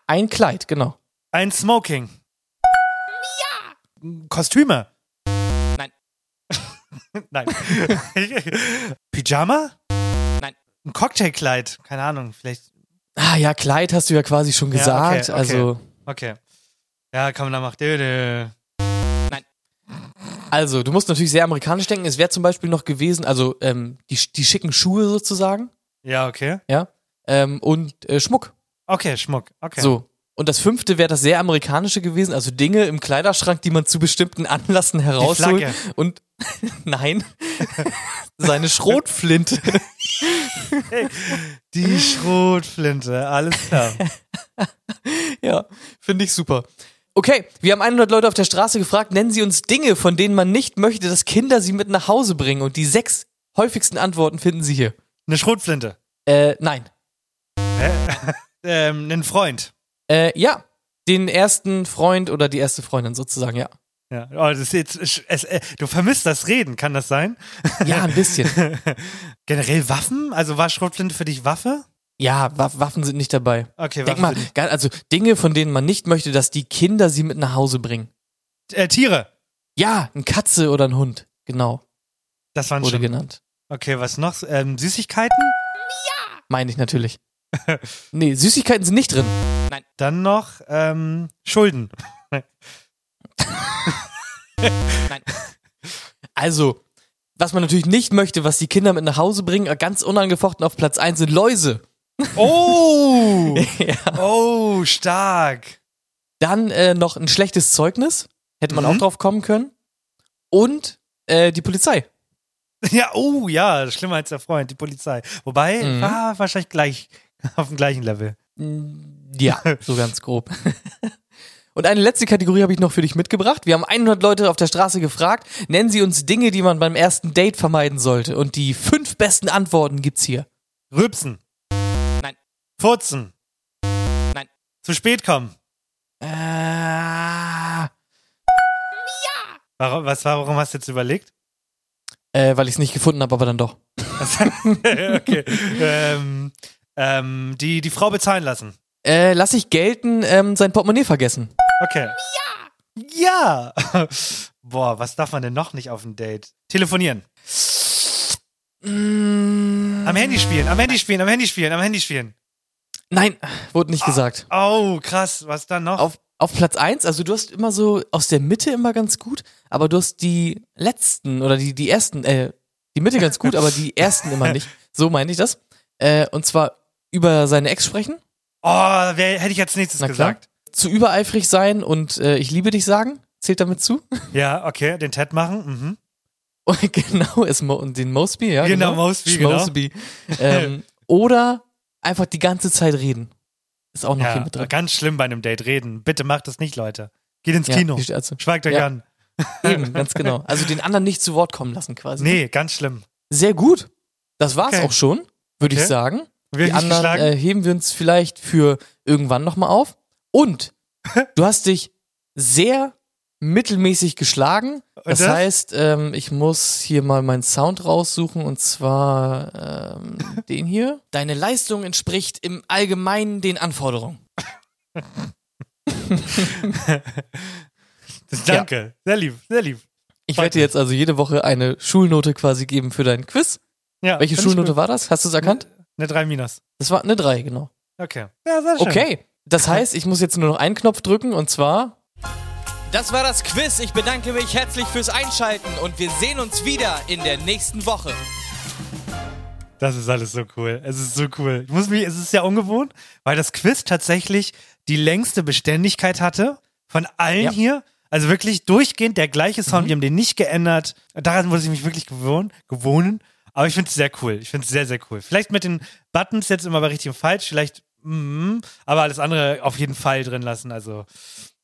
Ein Kleid, genau. Ein Smoking. Ja. Kostüme. Nein. Nein. Pyjama? Ein Cocktailkleid. Keine Ahnung, vielleicht. Ah ja, Kleid hast du ja quasi schon Ja, okay, gesagt. okay. Also, Okay. Ja, kann man da machen. Dö, also, du musst natürlich sehr amerikanisch denken. Es wäre zum Beispiel noch gewesen, also ähm, die, die schicken Schuhe sozusagen, Ja, okay. ja, ähm, und äh, Schmuck. Okay, Schmuck. Okay. So. Und das fünfte wäre das sehr amerikanische gewesen, also Dinge im Kleiderschrank, die man zu bestimmten Anlassen herausholt. Flagge. Und nein, seine Schrotflinte. Die Schrotflinte. Alles klar. ja, finde ich super. Okay, wir haben 100 Leute auf der Straße gefragt, nennen Sie uns Dinge, von denen man nicht möchte, dass Kinder sie mit nach Hause bringen. Und die sechs häufigsten Antworten finden Sie hier. Eine Schrotflinte. Äh, nein. Ähm, ein Freund. Äh, ja. den ersten Freund oder die erste Freundin sozusagen, ja. Ja, oh, das ist jetzt, es, äh, du vermisst das Reden, kann das sein? Ja, ein bisschen. Generell Waffen? Also war Schrotflinte für dich Waffe? Ja, Waff- Waffen sind nicht dabei. Okay, Denk Waffen mal, also Dinge, von denen man nicht möchte, dass die Kinder sie mit nach Hause bringen. Äh, Tiere. Ja, ein Katze oder ein Hund. Genau, Das waren wurde schon. genannt. Okay, was noch? Ähm, Süßigkeiten? Meine ich natürlich. nee, Süßigkeiten sind nicht drin. Dann noch ähm, Schulden. Nein. Also, was man natürlich nicht möchte, was die Kinder mit nach Hause bringen, ganz unangefochten auf Platz 1 sind Läuse. Oh! ja. oh, stark. Dann äh, noch ein schlechtes Zeugnis. Hätte man Mhm. auch drauf kommen können. Und äh, die Polizei. Ja, oh ja, schlimmer als der Freund, die Polizei. Wobei, Mhm. war wahrscheinlich gleich auf dem gleichen Level. Ja, so ganz grob. Und eine letzte Kategorie habe ich noch für dich mitgebracht. Wir haben 100 Leute auf der Straße gefragt. Nennen Sie uns Dinge, die man beim ersten Date vermeiden sollte. Und die fünf besten Antworten gibt's hier. Rübsen. Nein. Furzen. Nein. Zu spät kommen. Äh, Warum, was, warum hast du jetzt überlegt? äh, weil ich es nicht gefunden habe, aber dann doch. okay. ähm, ähm, die, die Frau bezahlen lassen. Äh, lass ich gelten, ähm, sein Portemonnaie vergessen. Okay. Ja! Ja! Boah, was darf man denn noch nicht auf dem Date? Telefonieren. Am Handy spielen, am Handy spielen, am Handy spielen, am Handy spielen. Nein, wurde nicht gesagt. Oh, krass. Was dann noch? Auf, auf Platz eins, also du hast immer so aus der Mitte immer ganz gut, aber du hast die letzten oder die, die ersten, äh, die Mitte ganz gut, aber die ersten immer nicht. So meine ich das. Äh, und zwar über seine Ex sprechen, Oh, wer, hätte ich als nächstes Na klar. gesagt. zu übereifrig sein und äh, ich liebe dich sagen, zählt damit zu. Ja, okay, den Ted machen. Mhm. Und genau, ist Mo den Mosby, ja. Genau, Mosby, genau. Mosby. Ähm, oder einfach die ganze Zeit reden. Ist auch noch hier Ja, mit drin. ganz schlimm bei einem Date reden. Bitte macht das nicht, Leute. Geht ins Ja, Kino. hier also. Schweigt euch Ja. an. Eben, ganz genau. Also den anderen nicht zu Wort kommen lassen quasi. Nee, ganz schlimm. Sehr gut. Das war's Okay. auch schon, würde Okay. ich sagen. Wir Die anderen äh, heben wir uns vielleicht für irgendwann nochmal auf. Und du hast dich sehr mittelmäßig geschlagen. Das, das? heißt, ähm, ich muss hier mal meinen Sound raussuchen und zwar ähm, den hier. Deine Leistung entspricht im Allgemeinen den Anforderungen. Danke. Sehr lieb, sehr lieb. Ich werde dir jetzt also jede Woche eine Schulnote quasi geben für deinen Quiz. Ja, Welche Schulnote war das? Hast du es erkannt? Eine 3 minus. Das war eine 3, genau. Okay. Ja, sehr schön. Okay. Das heißt, ich muss jetzt nur noch einen Knopf drücken und zwar Das war das Quiz. Ich bedanke mich herzlich fürs Einschalten und wir sehen uns wieder in der nächsten Woche. Das ist alles so cool. Es ist so cool. Ich muss mich, es ist ja ungewohnt, weil das Quiz tatsächlich die längste Beständigkeit hatte von allen Ja. Mhm. hier. Also wirklich durchgehend der gleiche Sound. Wir haben den nicht geändert. Daran muss ich mich wirklich gewohnen. gewohnen. Aber ich finde es sehr cool. Ich finde es sehr, sehr cool. Vielleicht mit den Buttons jetzt immer bei richtig und falsch. Vielleicht, mm, aber alles andere auf jeden Fall drin lassen. Also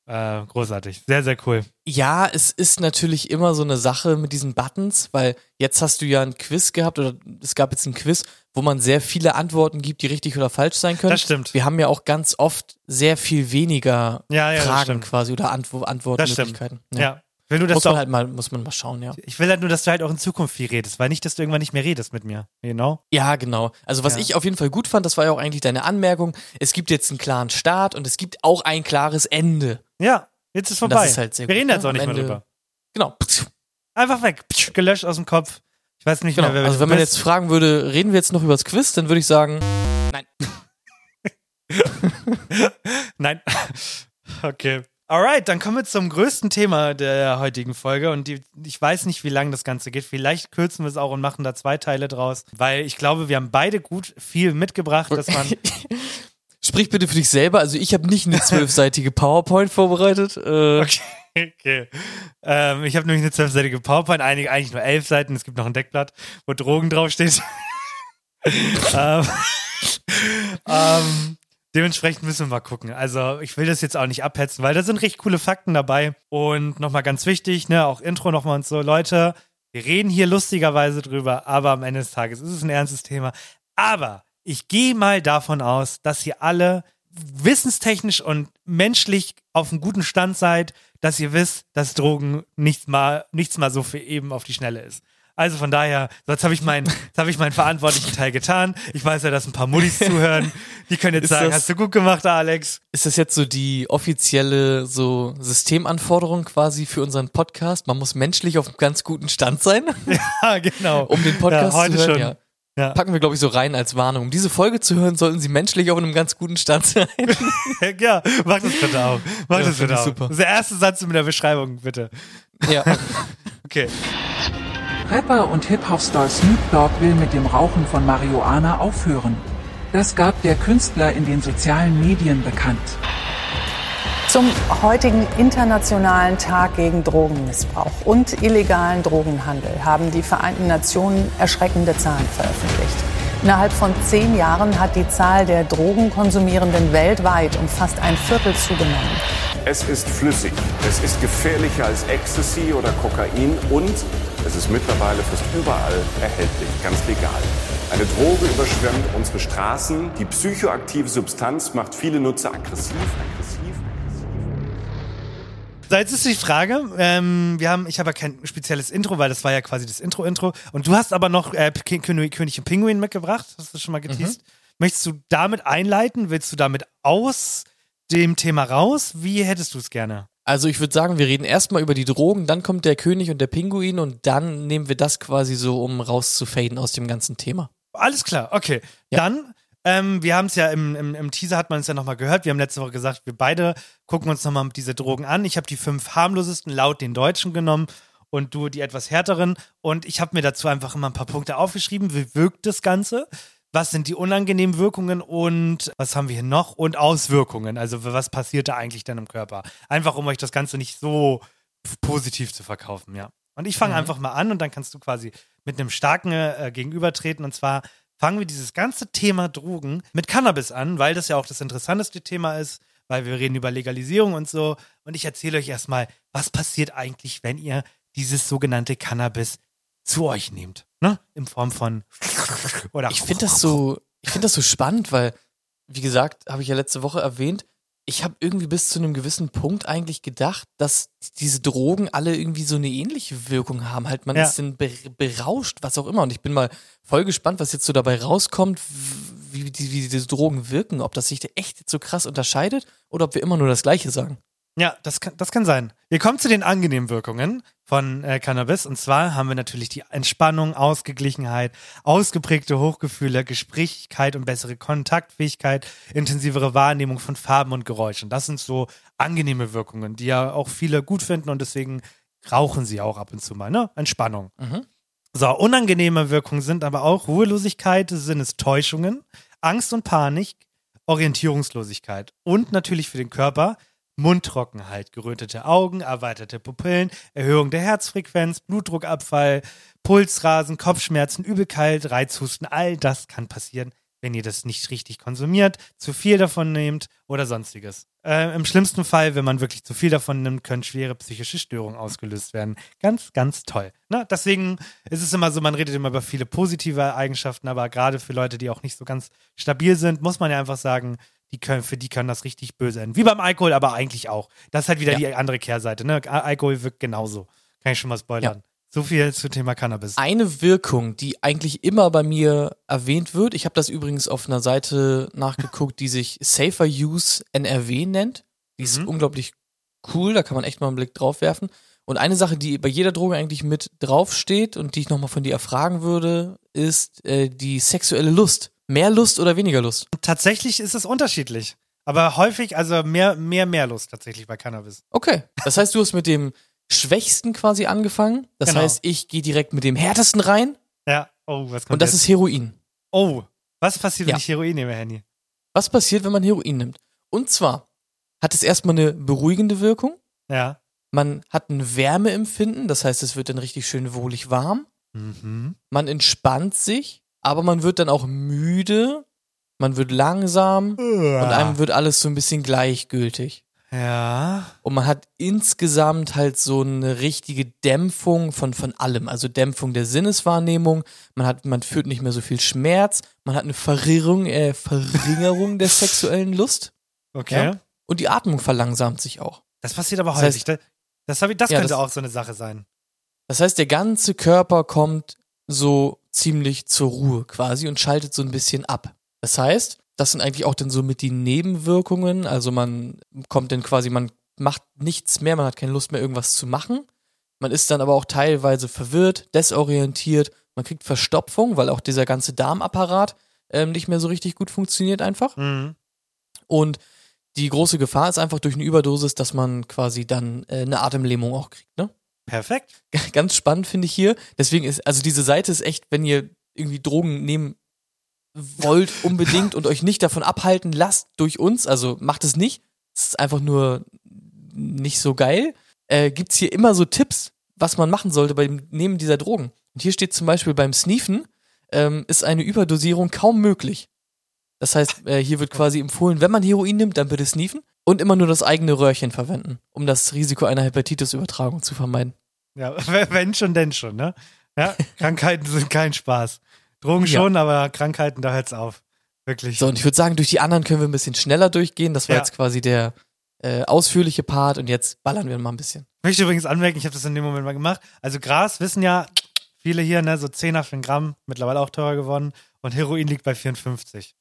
äh, großartig. Sehr, sehr cool. Ja, es ist natürlich immer so eine Sache mit diesen Buttons, weil jetzt hast du ja ein Quiz gehabt oder es gab jetzt ein Quiz, wo man sehr viele Antworten gibt, die richtig oder falsch sein können. Das stimmt. Wir haben ja auch ganz oft sehr viel weniger Ja, ja, Fragen quasi oder Antwo Antwortmöglichkeiten. stimmt. Ja. Wenn du das Muss man halt mal, muss man mal schauen, ja. Ich will halt nur, dass du halt auch in Zukunft viel redest, weil nicht, dass du irgendwann nicht mehr redest mit mir. Genau. Ja, genau. Also was Ja. ich auf jeden Fall gut fand, das war ja auch eigentlich deine Anmerkung. Es gibt jetzt einen klaren Start und es gibt auch ein klares Ende. Ja, jetzt ist vorbei. das ist halt sehr Wir gut, reden jetzt ne? auch nicht mehr drüber. Genau. Einfach weg. Gelöscht aus dem Kopf. Ich weiß nicht Genau. mehr, wer Also wenn man jetzt fragen würde, reden wir jetzt noch über das Quiz, dann würde ich sagen, nein. Nein. okay. Alright, dann kommen wir zum größten Thema der heutigen Folge und die, ich weiß nicht, wie lang das Ganze geht. Vielleicht kürzen wir es auch und machen da zwei Teile draus, weil ich glaube, wir haben beide gut viel mitgebracht, dass man Sprich bitte für dich selber. Also ich habe nicht eine zwölfseitige PowerPoint vorbereitet. Äh, Okay. okay. Ähm, ich habe nämlich eine zwölfseitige PowerPoint, einige, eigentlich nur elf Seiten. Es gibt noch ein Deckblatt, wo Drogen draufsteht. ähm, ähm, dementsprechend müssen wir mal gucken. Also ich will das jetzt auch nicht abhetzen, weil da sind recht coole Fakten dabei. Und nochmal ganz wichtig, ne, auch Intro nochmal und so. Leute, wir reden hier lustigerweise drüber, aber am Ende des Tages ist es ein ernstes Thema. Aber ich gehe mal davon aus, dass ihr alle wissenstechnisch und menschlich auf einem guten Stand seid, dass ihr wisst, dass Drogen nichts mal, nichts mal so für eben auf die Schnelle ist. Also von daher, jetzt habe ich meinen, habe ich meinen verantwortlichen Teil getan. Ich weiß ja, dass ein paar Muttis zuhören. Die können jetzt Ist sagen, das- hast du gut gemacht, Alex. Ist das jetzt so die offizielle so Systemanforderung quasi für unseren Podcast? Man muss menschlich auf einem ganz guten Stand sein, Ja, genau. um den Podcast ja, heute zu hören. schon. Ja. Ja. Packen wir, glaube ich, so rein als Warnung. Um diese Folge zu hören, sollten Sie menschlich auf einem ganz guten Stand sein. ja, mach das bitte auch. Mach Ja, das bitte auch. super. Das ist der erste Satz in der Beschreibung, bitte. ja. Okay. Rapper und Hip-Hop-Star Snoop Dogg will mit dem Rauchen von Marihuana aufhören. Das gab der Künstler in den sozialen Medien bekannt. Zum heutigen Internationalen Tag gegen Drogenmissbrauch und illegalen Drogenhandel haben die Vereinten Nationen erschreckende Zahlen veröffentlicht. Innerhalb von zehn Jahren hat die Zahl der Drogenkonsumierenden weltweit um fast ein Viertel zugenommen. Es ist flüssig, es ist gefährlicher als Ecstasy oder Kokain und es ist mittlerweile fast überall erhältlich, ganz legal. Eine Droge überschwemmt unsere Straßen. Die psychoaktive Substanz macht viele Nutzer aggressiv, aggressiv. So, jetzt ist die Frage, ähm, wir haben, ich habe ja kein spezielles Intro, weil das war ja quasi das Intro-Intro. Und du hast aber noch äh, König, König und Pinguin mitgebracht, hast du schon mal geteased. Möchtest du damit einleiten? Willst du damit aus dem Thema raus? Wie hättest du es gerne? Also ich würde sagen, wir reden erstmal über die Drogen, dann kommt der König und der Pinguin und dann nehmen wir das quasi so, um rauszufaden aus dem ganzen Thema. Alles klar, okay. Ja. Dann, ähm, wir haben es ja im, im, im Teaser hat man es ja nochmal gehört. Wir haben letzte Woche gesagt, wir beide gucken uns nochmal diese Drogen an. Ich habe die fünf harmlosesten laut den Deutschen genommen und du die etwas härteren. Und ich habe mir dazu einfach immer ein paar Punkte aufgeschrieben. Wie wirkt das Ganze? Was sind die unangenehmen Wirkungen und was haben wir hier noch? Und Auswirkungen. Also was passiert da eigentlich dann im Körper? Einfach um euch das Ganze nicht so positiv zu verkaufen, ja. Und ich fange Mhm. einfach mal an und dann kannst du quasi mit einem starken äh, gegenübertreten. Und zwar fangen wir dieses ganze Thema Drogen mit Cannabis an, weil das ja auch das interessanteste Thema ist, weil wir reden über Legalisierung und so. Und ich erzähle euch erstmal, was passiert eigentlich, wenn ihr dieses sogenannte Cannabis zu euch nehmt. Ne? In Form von oder Ich finde das so, ich finde das so spannend, weil, wie gesagt, habe ich ja letzte Woche erwähnt, ich habe irgendwie bis zu einem gewissen Punkt eigentlich gedacht, dass diese Drogen alle irgendwie so eine ähnliche Wirkung haben. Halt, man Ja. ist dann be berauscht, was auch immer. Und ich bin mal voll gespannt, was jetzt so dabei rauskommt, wie, die, wie diese Drogen wirken, ob das sich da echt jetzt so krass unterscheidet oder ob wir immer nur das Gleiche sagen. Ja, das kann, das kann sein. Wir kommen zu den angenehmen Wirkungen von äh, Cannabis. Und zwar haben wir natürlich die Entspannung, Ausgeglichenheit, ausgeprägte Hochgefühle, Gesprächigkeit und bessere Kontaktfähigkeit, intensivere Wahrnehmung von Farben und Geräuschen. Das sind so angenehme Wirkungen, die ja auch viele gut finden und deswegen rauchen sie auch ab und zu mal, ne? Entspannung. Mhm. So, unangenehme Wirkungen sind aber auch Ruhelosigkeit, Sinnestäuschungen, Angst und Panik, Orientierungslosigkeit und natürlich für den Körper Mundtrockenheit, gerötete Augen, erweiterte Pupillen, Erhöhung der Herzfrequenz, Blutdruckabfall, Pulsrasen, Kopfschmerzen, Übelkeit, Reizhusten, all das kann passieren, wenn ihr das nicht richtig konsumiert, zu viel davon nehmt oder sonstiges. Äh, Im schlimmsten Fall, wenn man wirklich zu viel davon nimmt, können schwere psychische Störungen ausgelöst werden. Ganz, ganz toll. Ne? Deswegen ist es immer so, man redet immer über viele positive Eigenschaften, aber gerade für Leute, die auch nicht so ganz stabil sind, muss man ja einfach sagen, die können, für die kann das richtig böse enden. Wie beim Alkohol, aber eigentlich auch. Das ist halt wieder Ja. die andere Kehrseite. Ne? Al- Alkohol wirkt genauso. Kann ich schon mal spoilern. So viel zum Thema Cannabis. Eine Wirkung, die eigentlich immer bei mir erwähnt wird, ich habe das übrigens auf einer Seite nachgeguckt, die sich Safer Use NRW nennt. Die ist Mhm. unglaublich cool, da kann man echt mal einen Blick drauf werfen. Und eine Sache, die bei jeder Droge eigentlich mit draufsteht und die ich nochmal von dir erfragen würde, ist äh, die sexuelle Lust. Mehr Lust oder weniger Lust? Tatsächlich ist es unterschiedlich. Aber häufig, also mehr, mehr, mehr Lust tatsächlich bei Cannabis. Okay. Das heißt, du hast mit dem Schwächsten quasi angefangen. Das Genau. heißt, ich gehe direkt mit dem härtesten rein Ja. Oh, was kommt und das jetzt? ist Heroin. Oh, was passiert, wenn Ja. ich Heroin nehme, Handy? Was passiert, wenn man Heroin nimmt? Und zwar hat es erstmal eine beruhigende Wirkung. Ja. Man hat ein Wärmeempfinden, das heißt, es wird dann richtig schön wohlig warm. Mhm. Man entspannt sich, aber man wird dann auch müde. Man wird langsam und einem wird alles so ein bisschen gleichgültig. Ja. Und man hat insgesamt halt so eine richtige Dämpfung von, von allem. Also Dämpfung der Sinneswahrnehmung. Man hat, man fühlt nicht mehr so viel Schmerz. Man hat eine Verringerung, äh, Verringerung der sexuellen Lust. Okay. Ja? Und die Atmung verlangsamt sich auch. Das passiert aber Das häufig. heißt- Das, das, das Ja, könnte das- auch so eine Sache sein. Das heißt, der ganze Körper kommt so ziemlich zur Ruhe quasi und schaltet so ein bisschen ab. Das heißt, das sind eigentlich auch dann so mit die Nebenwirkungen. Also man kommt dann quasi, man macht nichts mehr, man hat keine Lust mehr, irgendwas zu machen. Man ist dann aber auch teilweise verwirrt, desorientiert, man kriegt Verstopfung, weil auch dieser ganze Darmapparat ähm, nicht mehr so richtig gut funktioniert einfach. Mhm. Und die große Gefahr ist einfach durch eine Überdosis, dass man quasi dann äh, eine Atemlähmung auch kriegt, ne? Perfekt. ganz spannend finde ich hier. Deswegen ist, also diese Seite ist echt, wenn ihr irgendwie Drogen nehmen wollt unbedingt und euch nicht davon abhalten lasst durch uns, also macht es nicht. Es ist einfach nur nicht so geil. Äh, gibt's hier immer so Tipps, was man machen sollte beim Nehmen dieser Drogen. Und hier steht zum Beispiel beim Sneefen ähm, ist eine Überdosierung kaum möglich. Das heißt, äh, hier wird quasi empfohlen, wenn man Heroin nimmt, dann bitte sneefen und immer nur das eigene Röhrchen verwenden, um das Risiko einer Hepatitis-Übertragung zu vermeiden. Ja, wenn schon, denn schon, ne? Ja, Krankheiten sind kein Spaß. Drogen Ja. schon, aber Krankheiten, da hört's auf. Wirklich. So, und ich würde sagen, durch die anderen können wir ein bisschen schneller durchgehen. Das war Ja. jetzt quasi der äh, ausführliche Part und jetzt ballern wir mal ein bisschen. Ich möchte übrigens anmerken, ich habe das in dem Moment mal gemacht. Also Gras wissen ja viele hier, ne, so 10er für ein Gramm, mittlerweile auch teurer geworden. Und Heroin liegt bei 54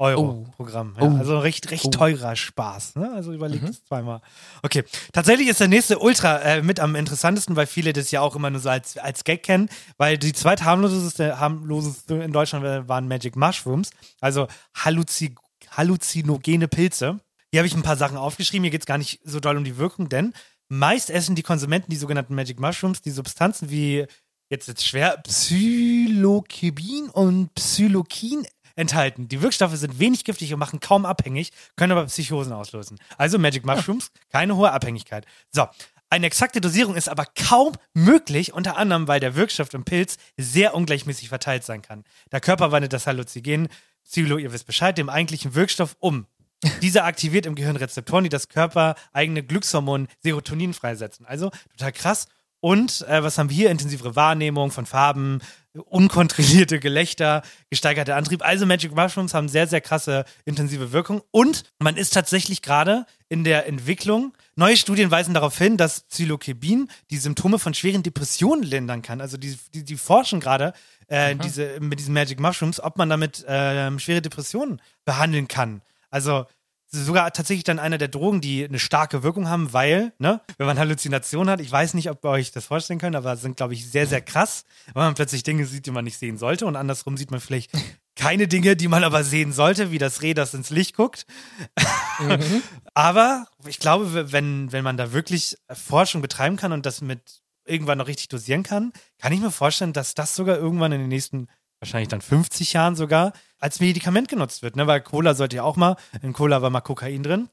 Euro Oh. pro Gramm. Ja, Oh. Also recht, recht Oh. teurer Spaß. Ne? Also überlegt Mhm. es zweimal. Okay, tatsächlich ist der nächste Ultra äh, mit am interessantesten, weil viele das ja auch immer nur so als, als Gag kennen, weil die zweit harmloseste, harmloseste in Deutschland waren Magic Mushrooms, also Halluzi halluzinogene Pilze. Hier habe ich ein paar Sachen aufgeschrieben. Hier geht es gar nicht so doll um die Wirkung, denn meist essen die Konsumenten die sogenannten Magic Mushrooms, die Substanzen wie, jetzt jetzt schwer, Psilocybin und Psilokin enthalten. Die Wirkstoffe sind wenig giftig und machen kaum abhängig, können aber Psychosen auslösen. Also Magic Mushrooms, keine hohe Abhängigkeit. So. Eine exakte Dosierung ist aber kaum möglich, unter anderem, weil der Wirkstoff im Pilz sehr ungleichmäßig verteilt sein kann. Der Körper wandelt das Halluzinogen, Psilo, ihr wisst Bescheid, dem eigentlichen Wirkstoff um. Dieser aktiviert im Gehirn Rezeptoren, die das Körper eigene Glückshormon Serotonin freisetzen. Also total krass. Und äh, was haben wir hier? Intensivere Wahrnehmung von Farben, unkontrollierte Gelächter, gesteigerter Antrieb. Also Magic Mushrooms haben sehr, sehr krasse intensive Wirkung. Und man ist tatsächlich gerade in der Entwicklung. Neue Studien weisen darauf hin, dass Psilocybin die Symptome von schweren Depressionen lindern kann. Also die, die, die forschen gerade äh, diese, mit diesen Magic Mushrooms, ob man damit ähm, schwere Depressionen behandeln kann. Also sogar tatsächlich dann einer der Drogen, die eine starke Wirkung haben, weil, ne, wenn man Halluzinationen hat, ich weiß nicht, ob ihr euch das vorstellen könnt, aber sind, glaube ich, sehr, sehr krass, weil man plötzlich Dinge sieht, die man nicht sehen sollte und andersrum sieht man vielleicht keine Dinge, die man aber sehen sollte, wie das Reh, das ins Licht guckt. aber ich glaube, wenn, wenn man da wirklich Forschung betreiben kann und das mit irgendwann noch richtig dosieren kann, kann ich mir vorstellen, dass das sogar irgendwann in den nächsten, wahrscheinlich dann 50 Jahren sogar, als Medikament genutzt wird. Ne? Weil Cola sollte ja auch mal, in Cola war mal Kokain drin.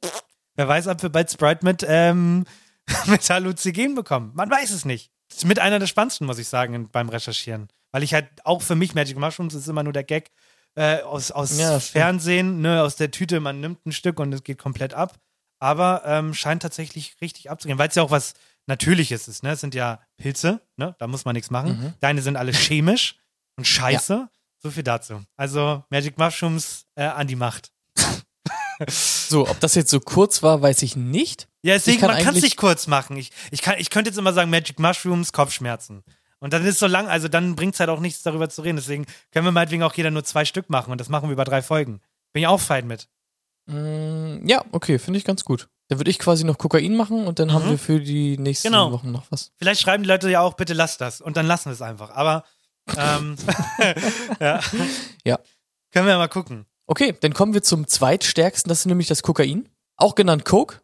Wer weiß, ob wir bald Sprite mit, ähm, mit Halluzinogen bekommen. Man weiß es nicht. Das ist mit einer der spannendsten, muss ich sagen, beim Recherchieren. Weil ich halt auch für mich Magic Mushrooms ist immer nur der Gag äh, aus, aus Ja. Fernsehen, ne, aus der Tüte, man nimmt ein Stück und es geht komplett ab. Aber ähm, scheint tatsächlich richtig abzugehen, weil es ja auch was Natürliches ist. Ne? Es sind ja Pilze, ne? da muss man nichts machen. Mhm. Deine sind alle chemisch und scheiße. So viel dazu. Also Magic Mushrooms äh, an die Macht. So, ob das jetzt so kurz war, weiß ich nicht. Ja, deswegen, kann man kann es nicht kurz machen. Ich, ich, kann, ich könnte jetzt immer sagen, Magic Mushrooms, Kopfschmerzen. Und dann ist so lang, also dann bringt es halt auch nichts darüber zu reden. Deswegen können wir meinetwegen auch jeder nur zwei Stück machen und das machen wir über drei Folgen. Bin ich auch fein mit. Mm, ja, okay, finde ich ganz gut. Dann würde ich quasi noch Kokain machen und dann haben Mhm. wir für die nächsten Genau. Wochen noch was. Vielleicht schreiben die Leute ja auch, bitte lasst das. Und dann lassen wir es einfach. Aber ähm, ja. Ja. Können wir ja mal gucken. Okay, dann kommen wir zum zweitstärksten, das ist nämlich das Kokain. Auch genannt Coke,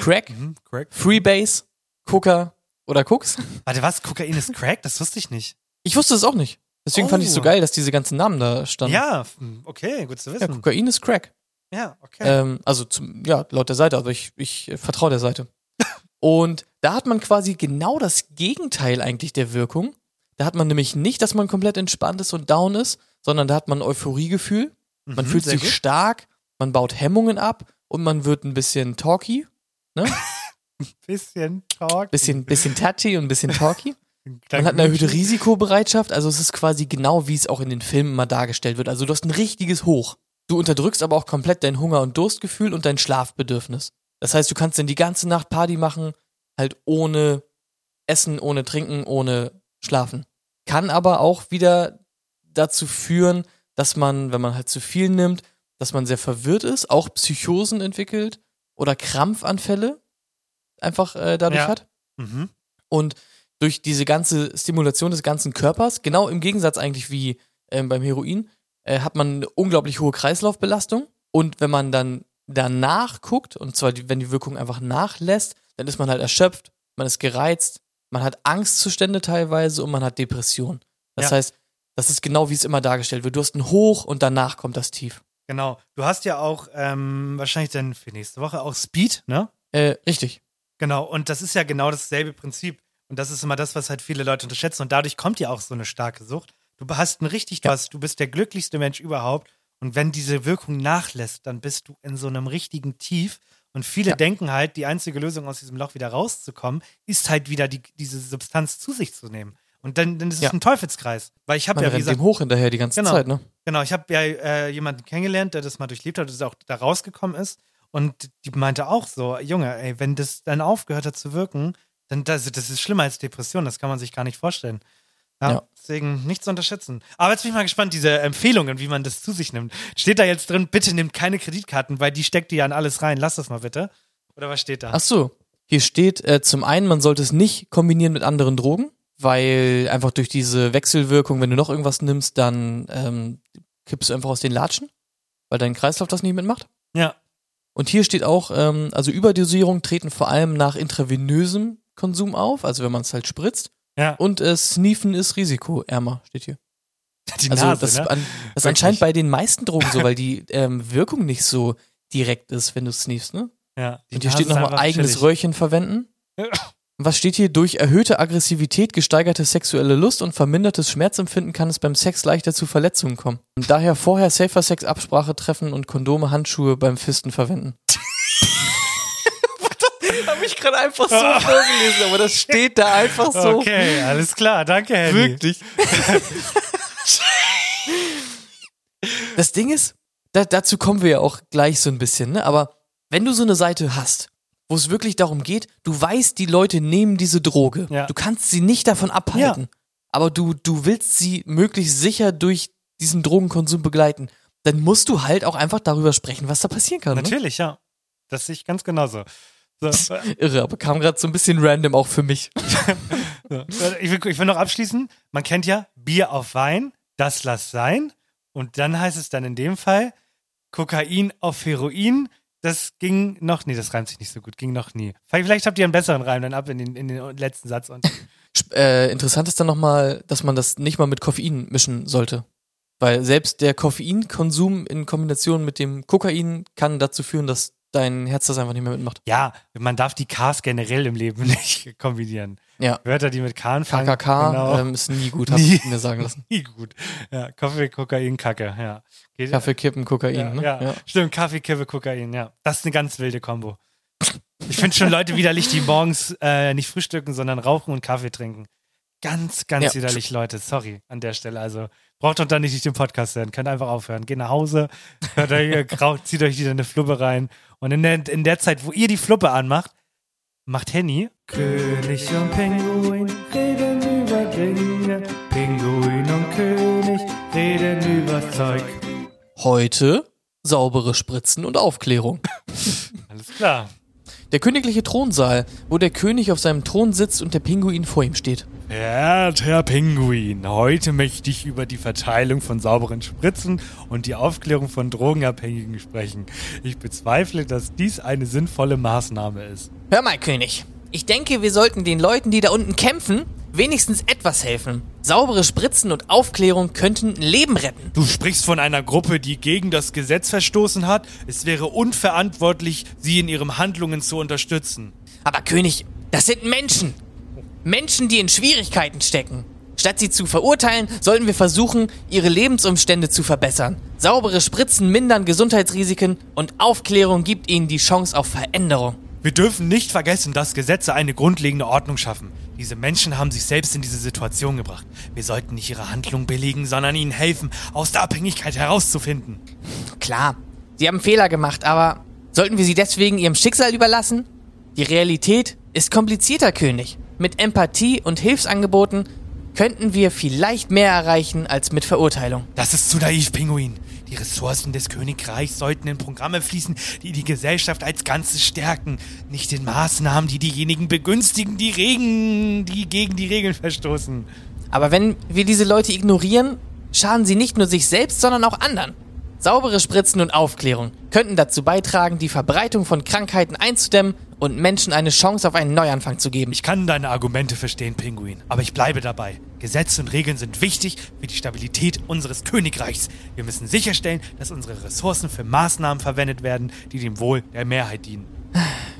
Crack, Mhm, Crack. Freebase, Coca oder Koks. Warte, was? Kokain ist Crack? Das wusste ich nicht. Ich wusste es auch nicht. Deswegen fand ich es so Oh. geil, dass diese ganzen Namen da standen. Ja, okay, gut zu Ja, wissen. Kokain ist Crack. Ja, okay. Ähm, also zum, ja, laut der Seite, aber ich, ich äh, vertraue der Seite. Und da hat man quasi genau das Gegenteil eigentlich der Wirkung. Da hat man nämlich nicht, dass man komplett entspannt ist und down ist, sondern da hat man ein Euphoriegefühl. Man Mhm, fühlt sich gut. stark, man baut Hemmungen ab und man wird ein bisschen talky, ne? Bisschen Talk. Bisschen, bisschen touchy und ein bisschen talky. Man hat eine erhöhte. Risikobereitschaft, also es ist quasi genau wie es auch in den Filmen mal dargestellt wird. Also du hast ein richtiges Hoch. Du unterdrückst aber auch komplett dein Hunger- und Durstgefühl und dein Schlafbedürfnis. Das heißt, du kannst dann die ganze Nacht Party machen, halt ohne Essen, ohne Trinken, ohne Schlafen. Kann aber auch wieder dazu führen, dass man, wenn man halt zu viel nimmt, dass man sehr verwirrt ist, auch Psychosen entwickelt oder Krampfanfälle einfach äh, dadurch Ja. hat. Mhm. Und durch diese ganze Stimulation des ganzen Körpers, genau im Gegensatz eigentlich wie ähm, beim Heroin, äh, hat man eine unglaublich hohe Kreislaufbelastung. Und wenn man dann danach guckt, und zwar die, wenn die Wirkung einfach nachlässt, dann ist man halt erschöpft, man ist gereizt, man hat Angstzustände teilweise und man hat Depression. Das Ja. heißt, das ist genau wie es immer dargestellt wird. Du hast ein Hoch und danach kommt das Tief. Genau. Du hast ja auch ähm, wahrscheinlich dann für nächste Woche auch Speed, ne? Äh, richtig. Genau. Und das ist ja genau dasselbe Prinzip. Und das ist immer das, was halt viele Leute unterschätzen. Und dadurch kommt ja auch so eine starke Sucht. Du hast ein richtig was, du bist der glücklichste Mensch überhaupt. Und wenn diese Wirkung nachlässt, dann bist du in so einem richtigen Tief. Und viele denken halt, die einzige Lösung aus diesem Loch wieder rauszukommen, ist halt wieder die, diese Substanz zu sich zu nehmen. Und dann, dann ist es Ja. ein Teufelskreis. Weil ich habe ja, wie gesagt, dem hoch hinterher die ganze Genau. Zeit, ne? Genau, ich habe ja äh, jemanden kennengelernt, der das mal durchlebt hat, das auch da rausgekommen ist. Und die meinte auch so, Junge, ey, wenn das dann aufgehört hat zu wirken, dann das, das ist schlimmer als Depression, das kann man sich gar nicht vorstellen. Ja, Ja. Deswegen nicht zu unterschätzen. Aber jetzt bin ich mal gespannt, diese Empfehlungen, wie man das zu sich nimmt. Steht da jetzt drin, bitte nimmt keine Kreditkarten, weil die steckt ihr ja in alles rein. Lass das mal bitte. Oder was steht da? Ach so. Hier steht äh, zum einen, man sollte es nicht kombinieren mit anderen Drogen, weil einfach durch diese Wechselwirkung, wenn du noch irgendwas nimmst, dann ähm, kippst du einfach aus den Latschen, weil dein Kreislauf das nicht mitmacht. Ja. Und hier steht auch, ähm, also Überdosierungen treten vor allem nach intravenösem Konsum auf, also wenn man es halt spritzt. Ja. Und äh, Sneefen ist risikoärmer, steht hier. Die also Nase, das, ne? an, das ist anscheinend bei den meisten Drogen so, weil die ähm, Wirkung nicht so direkt ist, wenn du sneefst, ne? Ja. Und hier Nase steht nochmal eigenes chillig. Röhrchen verwenden. Was steht hier? Durch erhöhte Aggressivität, gesteigerte sexuelle Lust und vermindertes Schmerzempfinden kann es beim Sex leichter zu Verletzungen kommen. Und daher vorher Safer Sex Absprache treffen und Kondome, Handschuhe beim Fisten verwenden. Gerade einfach so vorgelesen, aber das steht da einfach so. Okay, alles klar. Danke, Henny. Wirklich. Das Ding ist, da, dazu kommen wir ja auch gleich so ein bisschen, ne? Aber wenn du so eine Seite hast, wo es wirklich darum geht, du weißt, die Leute nehmen diese Droge. Ja. Du kannst sie nicht davon abhalten. Aber du, du willst sie möglichst sicher durch diesen Drogenkonsum begleiten. Dann musst du halt auch einfach darüber sprechen, was da passieren kann. Ne? Natürlich, ja. Das sehe ich ganz genauso. So, Irre, aber kam gerade so ein bisschen random auch für mich. so. Ich, will, ich will noch abschließen. Man kennt ja Bier auf Wein, das lass sein. Und dann heißt es dann in dem Fall Kokain auf Heroin. Das ging noch, nee, das reimt sich nicht so gut, ging noch nie. Vielleicht habt ihr einen besseren Reim dann ab in den, in den letzten Satz. Und Äh, interessant ist dann nochmal, dass man das nicht mal mit Koffein mischen sollte. Weil selbst der Koffeinkonsum in Kombination mit dem Kokain kann dazu führen, dass dein Herz das einfach nicht mehr mitmacht. ja, man darf die Ks generell im Leben nicht kombinieren. Ja. Wörter, die mit K anfangen. KKK genau. ähm, ist nie gut, hab Nie. ich mir sagen lassen. Nie gut. Ja, Kaffee, Kokain, Kacke, ja. Geht- Kaffee, Kippen, Kokain, ja, ne? ja. Stimmt, Kaffee, Kippe, Kokain, ja. Das ist eine ganz wilde Kombo. Ich finde schon Leute widerlich, die morgens äh, nicht frühstücken, sondern rauchen und Kaffee trinken. Ganz, ganz Ja. widerlich, Leute. Sorry an der Stelle. Also braucht doch dann nicht den Podcast hören. Könnt einfach aufhören. Geht nach Hause, hört euch, raucht, zieht euch wieder eine Fluppe rein. Und in der, in der Zeit, wo ihr die Fluppe anmacht, macht Henny. König und Pinguin reden über Dinge. Pinguin und König reden über Zeug. Heute saubere Spritzen und Aufklärung. Alles klar. Der königliche Thronsaal, wo der König auf seinem Thron sitzt und der Pinguin vor ihm steht. Werter Pinguin, heute möchte ich über die Verteilung von sauberen Spritzen und die Aufklärung von Drogenabhängigen sprechen. Ich bezweifle, dass dies eine sinnvolle Maßnahme ist. Hör mal, König. Ich denke, wir sollten den Leuten, die da unten kämpfen, wenigstens etwas helfen. Saubere Spritzen und Aufklärung könnten ein Leben retten. Du sprichst von einer Gruppe, die gegen das Gesetz verstoßen hat. Es wäre unverantwortlich, sie in ihren Handlungen zu unterstützen. Aber König, das sind Menschen. Menschen, die in Schwierigkeiten stecken. Statt sie zu verurteilen, sollten wir versuchen, ihre Lebensumstände zu verbessern. Saubere Spritzen mindern Gesundheitsrisiken und Aufklärung gibt ihnen die Chance auf Veränderung. Wir dürfen nicht vergessen, dass Gesetze eine grundlegende Ordnung schaffen. Diese Menschen haben sich selbst in diese Situation gebracht. Wir sollten nicht ihre Handlung billigen, sondern ihnen helfen, aus der Abhängigkeit herauszufinden. Klar, sie haben Fehler gemacht, aber sollten wir sie deswegen ihrem Schicksal überlassen? Die Realität ist komplizierter, König. Mit Empathie und Hilfsangeboten könnten wir vielleicht mehr erreichen als mit Verurteilung. Das ist zu naiv, Pinguin. Die Ressourcen des Königreichs sollten in Programme fließen, die die Gesellschaft als Ganzes stärken, nicht in Maßnahmen, die diejenigen begünstigen, die, Regen, die gegen die Regeln verstoßen. Aber wenn wir diese Leute ignorieren, schaden sie nicht nur sich selbst, sondern auch anderen. Saubere Spritzen und Aufklärung könnten dazu beitragen, die Verbreitung von Krankheiten einzudämmen und Menschen eine Chance auf einen Neuanfang zu geben. Ich kann deine Argumente verstehen, Pinguin, aber ich bleibe dabei. Gesetze und Regeln sind wichtig für die Stabilität unseres Königreichs. Wir müssen sicherstellen, dass unsere Ressourcen für Maßnahmen verwendet werden, die dem Wohl der Mehrheit dienen.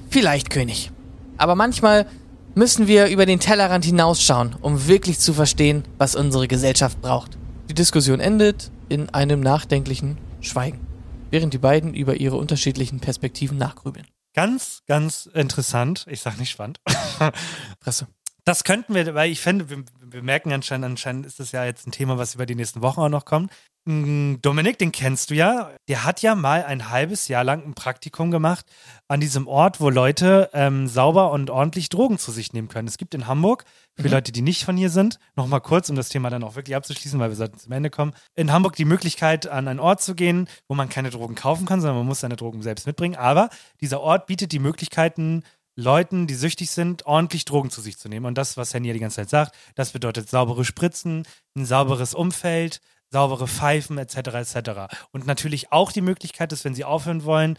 Vielleicht, König. Aber manchmal müssen wir über den Tellerrand hinausschauen, um wirklich zu verstehen, was unsere Gesellschaft braucht. Die Diskussion endet in einem nachdenklichen Schweigen, während die beiden über ihre unterschiedlichen Perspektiven nachgrübeln. Ganz, ganz interessant. Ich sag nicht spannend. Presse. Das könnten wir, weil ich finde, wir, wir merken anscheinend, anscheinend ist das ja jetzt ein Thema, was über die nächsten Wochen auch noch kommt. Mm, Dominik, den kennst du ja. Der hat ja mal ein halbes Jahr lang ein Praktikum gemacht an diesem Ort, wo Leute ähm, sauber und ordentlich Drogen zu sich nehmen können. Es gibt in Hamburg, für Mhm. Leute, die nicht von hier sind, nochmal kurz, um das Thema dann auch wirklich abzuschließen, weil wir sollten zum Ende kommen. In Hamburg die Möglichkeit, an einen Ort zu gehen, wo man keine Drogen kaufen kann, sondern man muss seine Drogen selbst mitbringen. Aber dieser Ort bietet die Möglichkeiten, Leuten, die süchtig sind, ordentlich Drogen zu sich zu nehmen. Und das, was Henny ja die ganze Zeit sagt, das bedeutet saubere Spritzen, ein sauberes Umfeld, saubere Pfeifen etc. etc. Und natürlich auch die Möglichkeit, dass wenn sie aufhören wollen,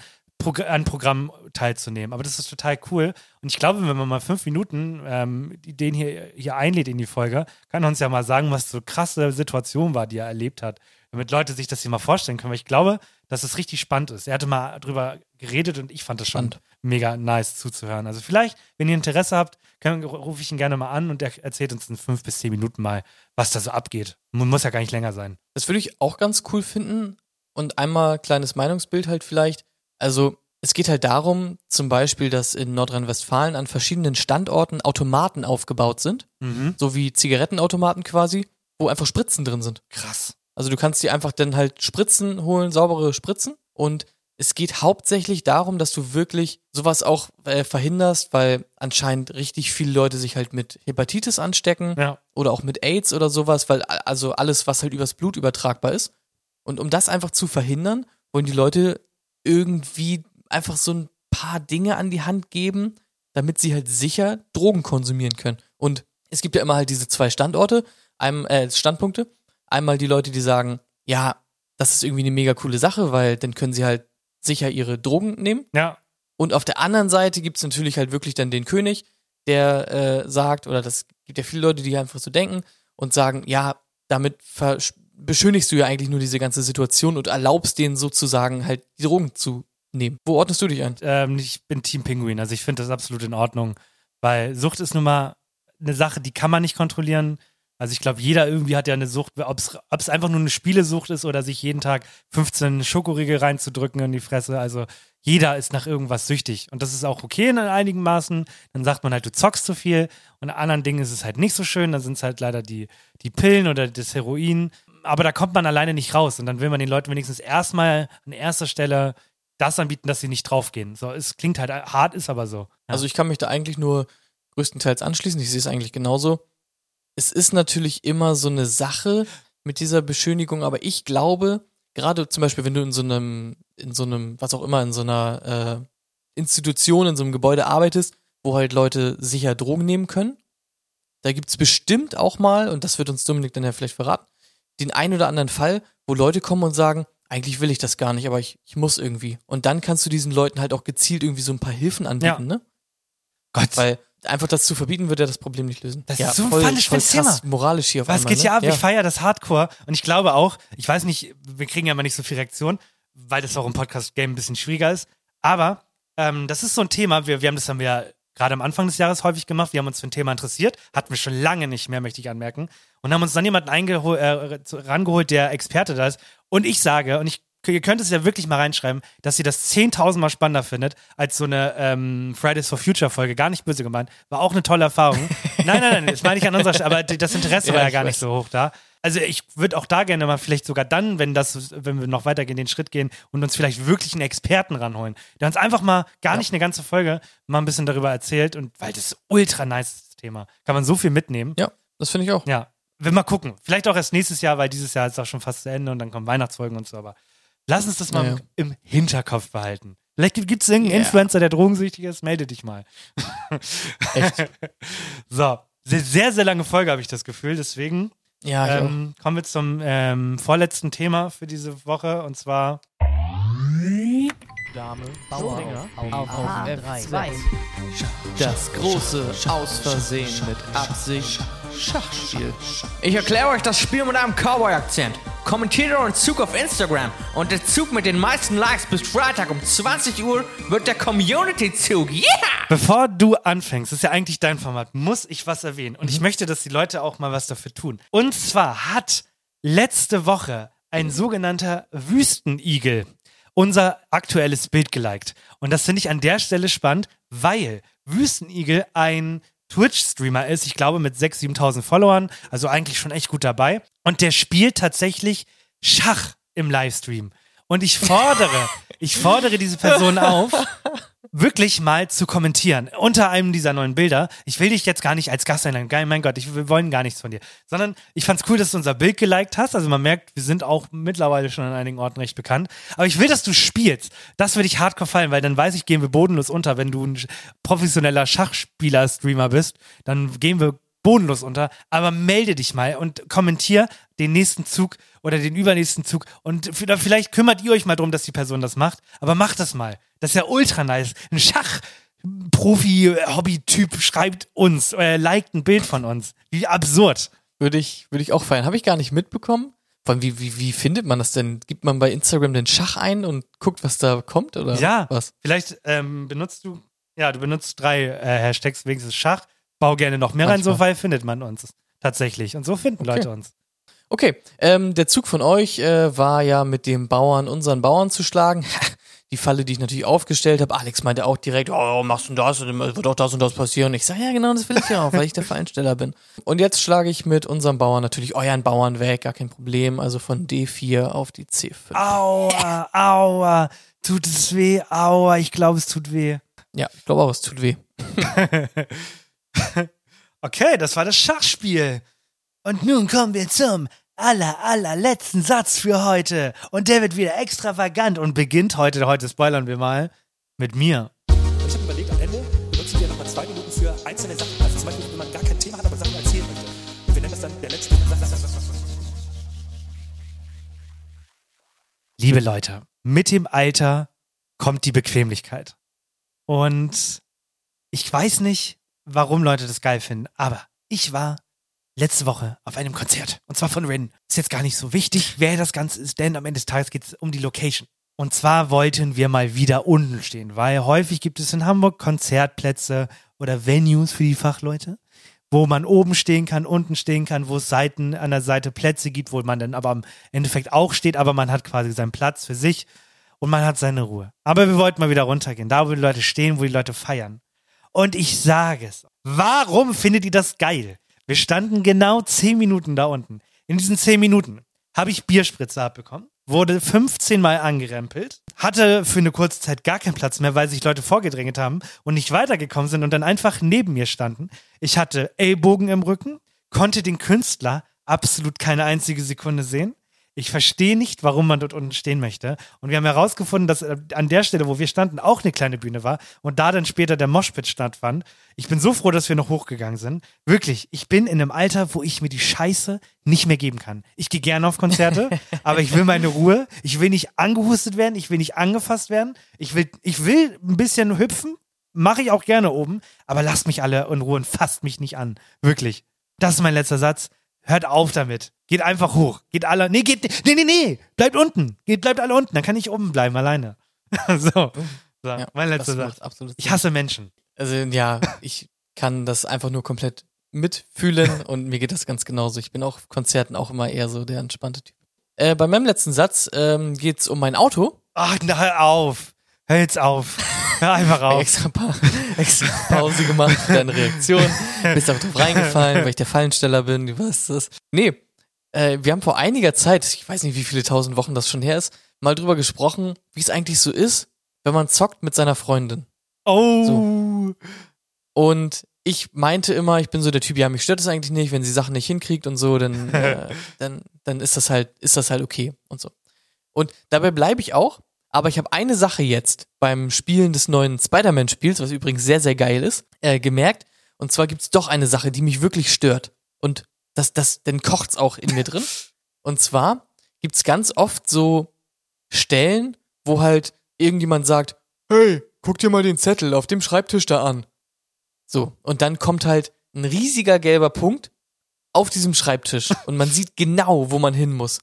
an Programmen teilzunehmen. Aber das ist total cool. Und ich glaube, wenn man mal fünf Minuten ähm, den hier, hier einlädt in die Folge, kann er uns ja mal sagen, was so krasse Situation war, die er erlebt hat. Damit Leute sich das hier mal vorstellen können. Weil ich glaube, dass es richtig spannend ist. Er hatte mal drüber geredet und ich fand das schon mega nice zuzuhören. Also vielleicht, wenn ihr Interesse habt, kann- rufe ich ihn gerne mal an und er erzählt uns in fünf bis zehn Minuten mal, was da so abgeht. Muss ja gar nicht länger sein. Das würde ich auch ganz cool finden. Und einmal kleines Meinungsbild halt vielleicht. Also es geht halt darum, zum Beispiel, dass in Nordrhein-Westfalen an verschiedenen Standorten Automaten aufgebaut sind, Mhm. so wie Zigarettenautomaten quasi, wo einfach Spritzen drin sind. Krass. Also du kannst dir einfach dann halt Spritzen holen, saubere Spritzen. Und es geht hauptsächlich darum, dass du wirklich sowas auch äh, verhinderst, weil anscheinend richtig viele Leute sich halt mit Hepatitis anstecken Ja. oder auch mit AIDS oder sowas, weil also alles, was halt übers Blut übertragbar ist. Und um das einfach zu verhindern, wollen die Leute irgendwie einfach so ein paar Dinge an die Hand geben, damit sie halt sicher Drogen konsumieren können. Und es gibt ja immer halt diese zwei Standorte, einem, äh, Standpunkte. Einmal die Leute, die sagen, ja, das ist irgendwie eine mega coole Sache, weil dann können sie halt sicher ihre Drogen nehmen. Ja. Und auf der anderen Seite gibt's natürlich halt wirklich dann den König, der äh, sagt, oder das gibt ja viele Leute, die einfach so denken und sagen, ja, damit beschönigst du ja eigentlich nur diese ganze Situation und erlaubst denen sozusagen halt die Drogen zu nehmen. Wo ordnest du dich ein? Ähm, ich bin Team Pinguin, also ich finde das absolut in Ordnung, weil Sucht ist nun mal eine Sache, die kann man nicht kontrollieren. Also ich glaube, jeder irgendwie hat ja eine Sucht, ob es einfach nur eine Spielesucht ist oder sich jeden Tag 15 Schokoriegel reinzudrücken in die Fresse. Also jeder ist nach irgendwas süchtig. Und das ist auch okay in einigen Maßen. Dann sagt man halt, du zockst zu viel. Und in anderen Dingen ist es halt nicht so schön. Dann sind es halt leider die, die Pillen oder das Heroin. Aber da kommt man alleine nicht raus. Und dann will man den Leuten wenigstens erstmal an erster Stelle das anbieten, dass sie nicht draufgehen. So, es klingt halt hart, ist aber so. Ja. Also ich kann mich da eigentlich nur größtenteils anschließen. Ich sehe es eigentlich genauso. Es ist natürlich immer so eine Sache mit dieser Beschönigung, aber ich glaube, gerade zum Beispiel, wenn du in so einem, in so einem, was auch immer, in so einer äh, Institution, in so einem Gebäude arbeitest, wo halt Leute sicher Drogen nehmen können, da gibt's bestimmt auch mal, und das wird uns Dominik dann ja vielleicht verraten, den ein oder anderen Fall, wo Leute kommen und sagen, eigentlich will ich das gar nicht, aber ich, ich muss irgendwie. Und dann kannst du diesen Leuten halt auch gezielt irgendwie so ein paar Hilfen anbieten, ne? Gott. Weil einfach das zu verbieten, wird ja das Problem nicht lösen. Das ja, ist so ein voll, falsches voll Thema. krass moralisch hier auf Was einmal. geht hier ne? ab? Ich feiere das Hardcore. Und ich glaube auch, ich weiß nicht, wir kriegen ja immer nicht so viel Reaktion, weil das auch im Podcast-Game ein bisschen schwieriger ist. Aber ähm, das ist so ein Thema, wir, wir haben das haben wir gerade am Anfang des Jahres häufig gemacht. Wir haben uns für ein Thema interessiert, hatten wir schon lange nicht mehr, möchte ich anmerken. Und haben uns dann jemanden äh, rangeholt, der Experte da ist. Und ich sage, und ich ihr könnt es ja wirklich mal reinschreiben, dass ihr das 10.000 Mal spannender findet als so eine ähm, Fridays for Future Folge. Gar nicht böse gemeint. War auch eine tolle Erfahrung. nein, nein, nein, das meine ich an unserer Stelle. Aber das Interesse Ja, war ja gar weiß. nicht so hoch da. Also ich würde auch da gerne mal vielleicht sogar dann, wenn das, wenn wir noch weitergehen, den Schritt gehen und uns vielleicht wirklich einen Experten ranholen, der uns einfach mal gar nicht eine ganze Folge mal ein bisschen darüber erzählt und weil das ist ultra nice Thema. Kann man so viel mitnehmen. Ja, das finde ich auch. Ja. Wir mal gucken. Vielleicht auch erst nächstes Jahr, weil dieses Jahr ist auch schon fast zu Ende und dann kommen Weihnachtsfolgen und so, aber lass uns das mal Ja, ja. im Hinterkopf behalten. Vielleicht gibt es irgendeinen Ja. Influencer, der drogensüchtig ist, melde dich mal. Echt? so, sehr, sehr, sehr lange Folge habe ich das Gefühl, deswegen Ja, ich ähm, kommen wir zum ähm, vorletzten Thema für diese Woche und zwar Dame, Bauer. Auf, auf F2. Das große Aus Versehen mit Absicht Schachspiel. Ich erkläre euch das Spiel mit einem Cowboy-Akzent. Kommentiert euren Zug auf Instagram und der Zug mit den meisten Likes bis Freitag um 20 Uhr wird der Community-Zug. Yeah! Bevor du anfängst, das ist ja eigentlich dein Format, muss ich was erwähnen. Und Mhm. ich möchte, dass die Leute auch mal was dafür tun. Und zwar hat letzte Woche ein sogenannter Wüstenigel unser aktuelles Bild geliked. Und das finde ich an der Stelle spannend, weil Wüstenigel ein Twitch-Streamer ist, ich glaube mit 6.000, 7.000 Followern, also eigentlich schon echt gut dabei. Und der spielt tatsächlich Schach im Livestream. Und ich fordere, ich fordere diese Person auf, wirklich mal zu kommentieren unter einem dieser neuen Bilder. Ich will dich jetzt gar nicht als Gast einladen. Mein Gott, ich, wir wollen gar nichts von dir. Sondern ich fand's cool, dass du unser Bild geliked hast. Also man merkt, wir sind auch mittlerweile schon an einigen Orten recht bekannt. Aber ich will, dass du spielst. Das würde ich hardcore fallen, weil dann weiß ich, gehen wir bodenlos unter. Wenn du ein professioneller Schachspieler-Streamer bist, dann gehen wir bodenlos unter. Aber melde dich mal und kommentier den nächsten Zug oder den übernächsten Zug. Und vielleicht kümmert ihr euch mal drum, dass die Person das macht. Aber macht das mal. Das ist ja ultra nice. Ein Schach-Profi-Hobby-Typ schreibt uns, äh, liked ein Bild von uns. Wie absurd. Würde ich, würde ich auch feiern. Habe ich gar nicht mitbekommen. Vor allem, wie, wie, wie findet man das denn? Gibt man bei Instagram den Schach ein und guckt, was da kommt? Oder Ja, was? vielleicht ähm, benutzt du, ja, du benutzt drei äh, Hashtags wenigstens Schach. Bau gerne noch mehr rein, so Manchmal. weil findet man uns tatsächlich. Und so finden Okay. Leute uns. Okay, ähm, der Zug von euch äh, war ja mit dem Bauern, unseren Bauern zu schlagen. Die Falle, die ich natürlich aufgestellt habe. Alex meinte auch direkt, oh, machst du das? Und dann wird auch das und das passieren. Ich sage, ja, genau, das will ich ja auch, weil ich der Vereinsteller bin. Und jetzt schlage ich mit unserem Bauern natürlich euren Bauern weg, gar kein Problem. Also von D4 auf die C5. Aua, aua, tut es weh, aua, ich glaube, es tut weh. Ja, ich glaube auch, es tut weh. Okay, das war das Schachspiel. Und nun kommen wir zum aller, allerletzten Satz für heute. Und der wird wieder extravagant und beginnt heute, heute spoilern wir mal, mit mir. Ich habe überlegt, am Ende benutzen wir nochmal zwei Minuten für einzelne Sachen. Also zum Beispiel, wenn man gar kein Thema hat, aber Sachen erzählen möchte. Und wir nennen das dann der letzte. Liebe Leute, mit dem Alter kommt die Bequemlichkeit. Und ich weiß nicht, warum Leute das geil finden, aber ich war letzte Woche auf einem Konzert. Und zwar von Rin. Ist jetzt gar nicht so wichtig, wer das Ganze ist, denn am Ende des Tages geht es um die Location. Und zwar wollten wir mal wieder unten stehen, weil häufig gibt es in Hamburg Konzertplätze oder Venues für die Fachleute, wo man oben stehen kann, unten stehen kann, wo es Seiten an der Seite Plätze gibt, wo man dann aber im Endeffekt auch steht, aber man hat quasi seinen Platz für sich und man hat seine Ruhe. Aber wir wollten mal wieder runtergehen, da wo die Leute stehen, wo die Leute feiern. Und ich sage es, warum findet ihr das geil? Wir standen genau 10 Minuten da unten. In diesen 10 Minuten habe ich Bierspritze abbekommen, wurde 15 Mal angerempelt, hatte für eine kurze Zeit gar keinen Platz mehr, weil sich Leute vorgedrängt haben und nicht weitergekommen sind und dann einfach neben mir standen. Ich hatte Ellbogen im Rücken, konnte den Künstler absolut keine einzige Sekunde sehen. Ich verstehe nicht, warum man dort unten stehen möchte. Und wir haben herausgefunden, dass äh, an der Stelle, wo wir standen, auch eine kleine Bühne war und da dann später der Moshpit stattfand. Ich bin so froh, dass wir noch hochgegangen sind. Wirklich, ich bin in einem Alter, wo ich mir die Scheiße nicht mehr geben kann. Ich gehe gerne auf Konzerte, aber ich will meine Ruhe. Ich will nicht angehustet werden, ich will nicht angefasst werden. Ich will, ich will ein bisschen hüpfen, mache ich auch gerne oben, aber lasst mich alle in Ruhe und fasst mich nicht an. Wirklich. Das ist mein letzter Satz. Hört auf damit. Geht einfach hoch. Geht alle. Nee, geht. Nee, nee, nee. Bleibt unten. Geht, bleibt alle unten. Dann kann ich oben bleiben, alleine. so. so mein letzter Satz. Ich hasse Menschen. Also ja, ich kann das einfach nur komplett mitfühlen und mir geht das ganz genauso. Ich bin auch auf Konzerten auch immer eher so der entspannte Typ. Äh, bei meinem letzten Satz ähm, geht's um mein Auto. Ach, na, hör auf. Hör jetzt auf. Hör einfach auf. extra, pa extra Pause gemacht für deine Reaktion. Bist auch drauf reingefallen, weil ich der Fallensteller bin. Du weißt das. Nee, äh, wir haben vor einiger Zeit, ich weiß nicht, wie viele tausend Wochen das schon her ist, mal drüber gesprochen, wie es eigentlich so ist, wenn man zockt mit seiner Freundin. Oh. So. Und ich meinte immer, ich bin so der Typ, ja, mich stört es eigentlich nicht, wenn sie Sachen nicht hinkriegt und so, dann, äh, dann, dann ist das halt, ist das halt okay und so. Und dabei bleibe ich auch, aber ich habe eine Sache jetzt beim Spielen des neuen Spider-Man-Spiels, was übrigens sehr, sehr geil ist, äh, gemerkt. Und zwar gibt's doch eine Sache, die mich wirklich stört. Und das, das, dann kocht's auch in mir drin. Und zwar gibt's ganz oft so Stellen, wo halt irgendjemand sagt, hey, guck dir mal den Zettel auf dem Schreibtisch da an. So, und dann kommt halt ein riesiger gelber Punkt auf diesem Schreibtisch und man sieht genau, wo man hin muss.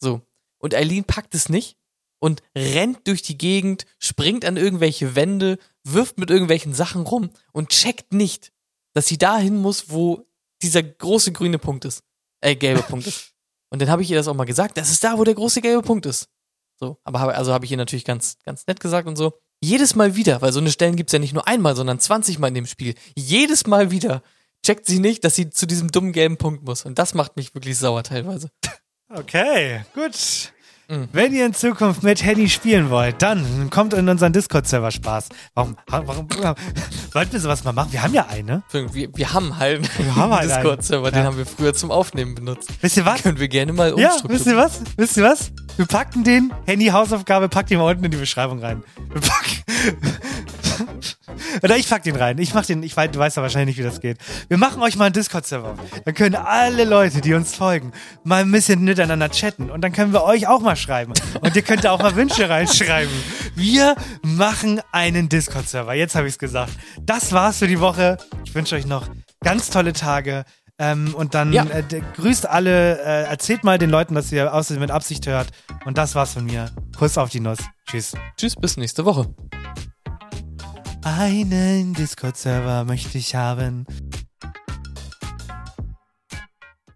So. Und Eileen packt es nicht und rennt durch die Gegend, springt an irgendwelche Wände, wirft mit irgendwelchen Sachen rum und checkt nicht, dass sie dahin muss, wo dieser große grüne Punkt ist. Äh, gelbe Punkt ist. Und dann habe ich ihr das auch mal gesagt, das ist da, wo der große gelbe Punkt ist. So, aber habe, also habe ich ihr natürlich ganz, ganz nett gesagt und so. Jedes Mal wieder, weil so eine Stellen gibt's ja nicht nur einmal, sondern 20 Mal in dem Spiel. Jedes Mal wieder checkt sie nicht, dass sie zu diesem dummen gelben Punkt muss. Und das macht mich wirklich sauer teilweise. Okay, gut. Wenn ihr in Zukunft mit Henny spielen wollt, dann kommt in unseren Discord-Server Spaß. Warum, warum, warum wollten wir sowas mal machen? Wir haben ja eine. Wir, wir haben halt Wir haben halt einen. Discord-Server, den Ja. haben wir früher zum Aufnehmen benutzt. Wisst ihr was? Können wir gerne mal Ja, umstrukturieren. wisst ihr was? Wisst ihr was? Wir packen den Handy Hausaufgabe, packt den mal unten in die Beschreibung rein. Wir packen Oder ich pack den rein. Ich mach den, ich weiß, du weißt ja wahrscheinlich nicht, wie das geht. Wir machen euch mal einen Discord-Server. Dann können alle Leute, die uns folgen, mal ein bisschen miteinander chatten. Und dann können wir euch auch mal schreiben. Und ihr könnt da auch mal Wünsche reinschreiben. Wir machen einen Discord-Server. Jetzt habe ich es gesagt. Das war's für die Woche. Ich wünsche euch noch ganz tolle Tage. Ähm, und dann Ja. äh, grüßt alle, äh, erzählt mal den Leuten, dass ihr außerdem mit Absicht hört. Und das war's von mir. Kuss auf die Nuss. Tschüss. Tschüss, bis nächste Woche. Einen Discord-Server möchte ich haben.